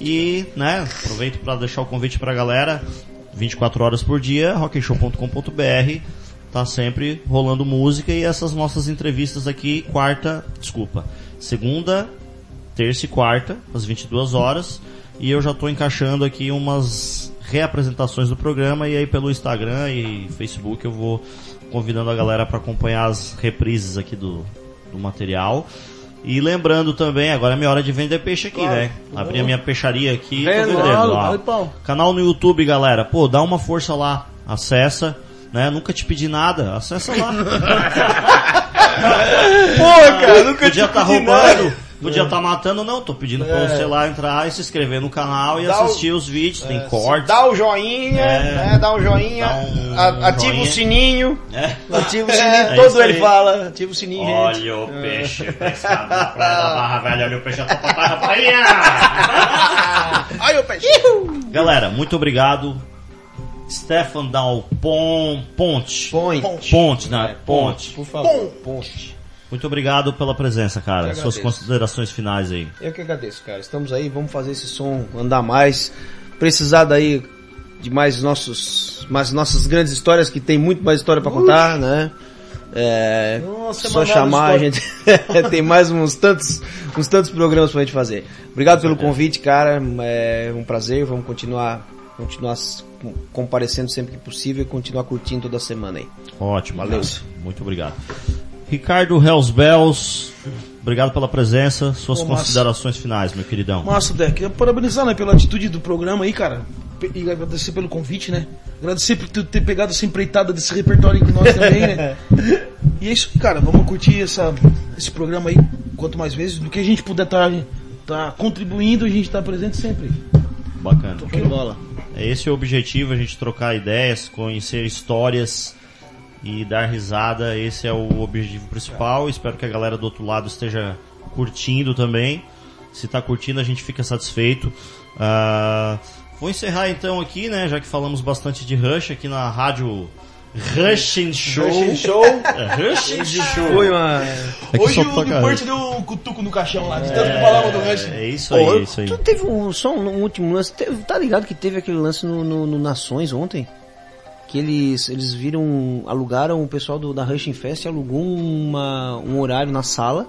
E, né, aproveito para deixar o convite pra galera. 24 horas por dia, rockenshow.com.br. Tá sempre rolando música e essas nossas entrevistas aqui, quarta, desculpa, segunda, terça e quarta, às 22 horas. E eu já tô encaixando aqui umas reapresentações do programa e aí pelo Instagram e Facebook eu vou convidando a galera para acompanhar as reprises aqui do, do material. E lembrando também, agora é minha hora de vender peixe aqui, né? Abri a minha peixaria aqui e tô vendendo. Ó. pau. Canal no YouTube, galera. Pô, dá uma força lá. Acessa, né? Nunca te pedi nada. Acessa lá. Porra, cara, nunca Podia te estar pedi roubando. nada. Podia estar matando, não. Tô pedindo pra você lá entrar e se inscrever no canal e Dá o- assistir os vídeos. Tem cortes. Dá o joinha, É. né? Dá um joinha, Dá um a- ativa joinha. o sininho, É. ativa o sininho, É todo isso ele fala, ativa o sininho, gente. Olha o peixe pescado na praia da Barra Velha. Olha o peixe. Ai, eu peixe. Galera, muito obrigado. Stefan Dal Pon, Ponte. Ponte. Ponte, né? Ponte. Por favor, ponte. Muito obrigado pela presença, cara. Suas considerações finais aí. Eu que agradeço, cara. Estamos aí, vamos fazer esse som andar mais. Precisar daí de mais nossos, mais nossas grandes histórias, que tem muito mais história pra contar, né? É, Nossa, só chamar a gente. tem mais uns tantos, uns tantos programas pra gente fazer. Obrigado pelo convite, cara. É um prazer. Vamos continuar, continuar comparecendo sempre que possível e continuar curtindo toda semana aí. Ótimo, Valeu. Muito obrigado. Ricardo Hells Bells, obrigado pela presença. Suas massa. considerações finais, meu queridão. Massa, Deck. Parabenizar, né, pela atitude do programa aí, cara. E agradecer pelo convite, né? Agradecer por ter pegado essa empreitada desse repertório aí com nós também, né? E é isso, cara. Vamos curtir essa, esse programa aí quanto mais vezes. Do que a gente puder estar tá contribuindo, a gente tá presente sempre. Bacana. Que bola. É esse o objetivo, a gente trocar ideias, conhecer histórias e dar risada. Esse é o objetivo principal. Espero que a galera do outro lado esteja curtindo também. Se tá curtindo, a gente fica satisfeito. Ah, vou encerrar então aqui, né? Já que falamos bastante de Rush aqui na rádio Rushing Show. Rush Show. É, Rushing Show. Foi uma. É que Hoje só o Newport deu um cutuco no caixão lá, de tanto que falava do Rush. É isso aí, é isso aí. Tu teve um, só um, um último lance. Tá ligado que teve aquele lance no, no- no Nações ontem? Que eles, eles viram, alugaram o pessoal do, da Rushing Fest, alugou uma, um horário na sala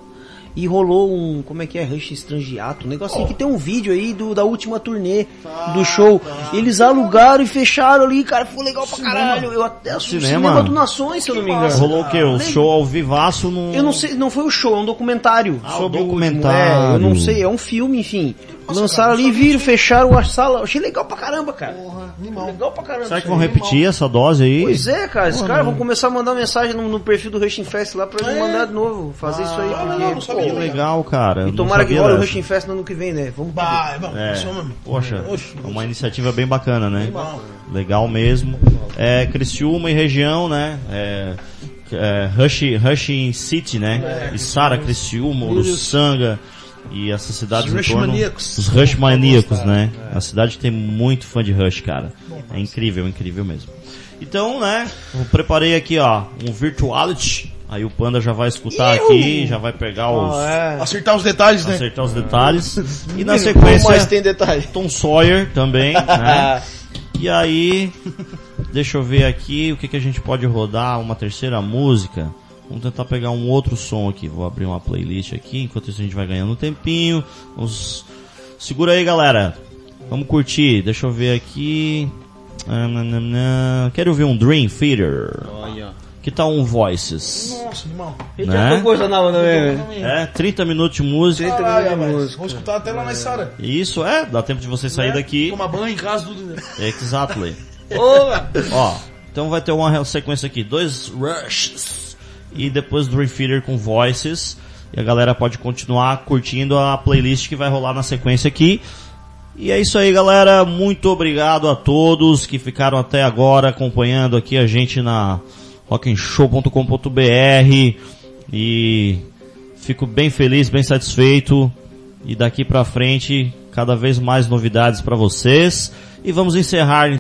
e rolou um, como é que é, Rush Estrangiato, um negócio assim que tem um vídeo aí do, da última turnê do show. Eles alugaram e fecharam ali, cara, ficou legal pra caralho. Eu até o Cinema? cinema, do Nações, se eu não me engano. Rolou o quê? O show ao vivaço no... Eu não sei, não foi o show, é um documentário Ah, sobre um o documentário. último. É, eu não sei, é um filme, enfim. Lançaram ali, viram, fecharam a sala. Achei legal pra caramba, cara. Legal pra caramba. Será que vão repetir essa dose aí? Pois é, cara. Esses caras vão começar a mandar mensagem no, no perfil do Rushing Fest lá pra ele mandar de novo. Fazer isso aí, não, porque. não, não sabia. pô, Legal, cara. e tomara que role o. Rushing Fest no ano que vem, né? Vamos vamos, É, poxa, Oxe, é uma iniciativa bem bacana, né? Legal mesmo. É, Criciúma e região, né? É, é, Rush, Rushing City, né? Sara, Criciúma, Uruçanga e essas cidades Os em Rush torno. maníacos. Os Rush maníacos, né? A cidade tem muito fã de Rush, cara. É incrível, incrível mesmo. Então, né? Eu preparei aqui, ó, um Virtuality. Aí o Panda já vai escutar aqui, já vai pegar os... É. Acertar os detalhes, né? Acertar os detalhes. E na sequência... mais tem detalhe? Tom Sawyer também, né? E aí, deixa eu ver aqui o que, que a gente pode rodar, uma terceira música. Vamos tentar pegar um outro som aqui. Vou abrir uma playlist aqui, enquanto isso a gente vai ganhando um tempinho. Vamos... Segura aí, galera. Vamos curtir. Deixa eu ver aqui. Ah. Quero ouvir um Dream Theater. Que tal um Voices? Nossa, animal. Ele Né? já coisa nova também, velho. É, 30 minutos de música. Caralho, de rapaz. música. Vamos escutar até lá na Sara. Isso, é, dá tempo de você sair daqui. Tomar banho em casa, tudo. né? Exactly. Ó, então vai ter uma sequência aqui, dois rushes e depois Dream Theater com voices. E a galera pode continuar curtindo a playlist que vai rolar na sequência aqui. E é isso aí, galera. Muito obrigado a todos que ficaram até agora acompanhando aqui a gente na rockenshow.com.br e fico bem feliz, bem satisfeito. E daqui pra frente, cada vez mais novidades pra vocês. E vamos encerrar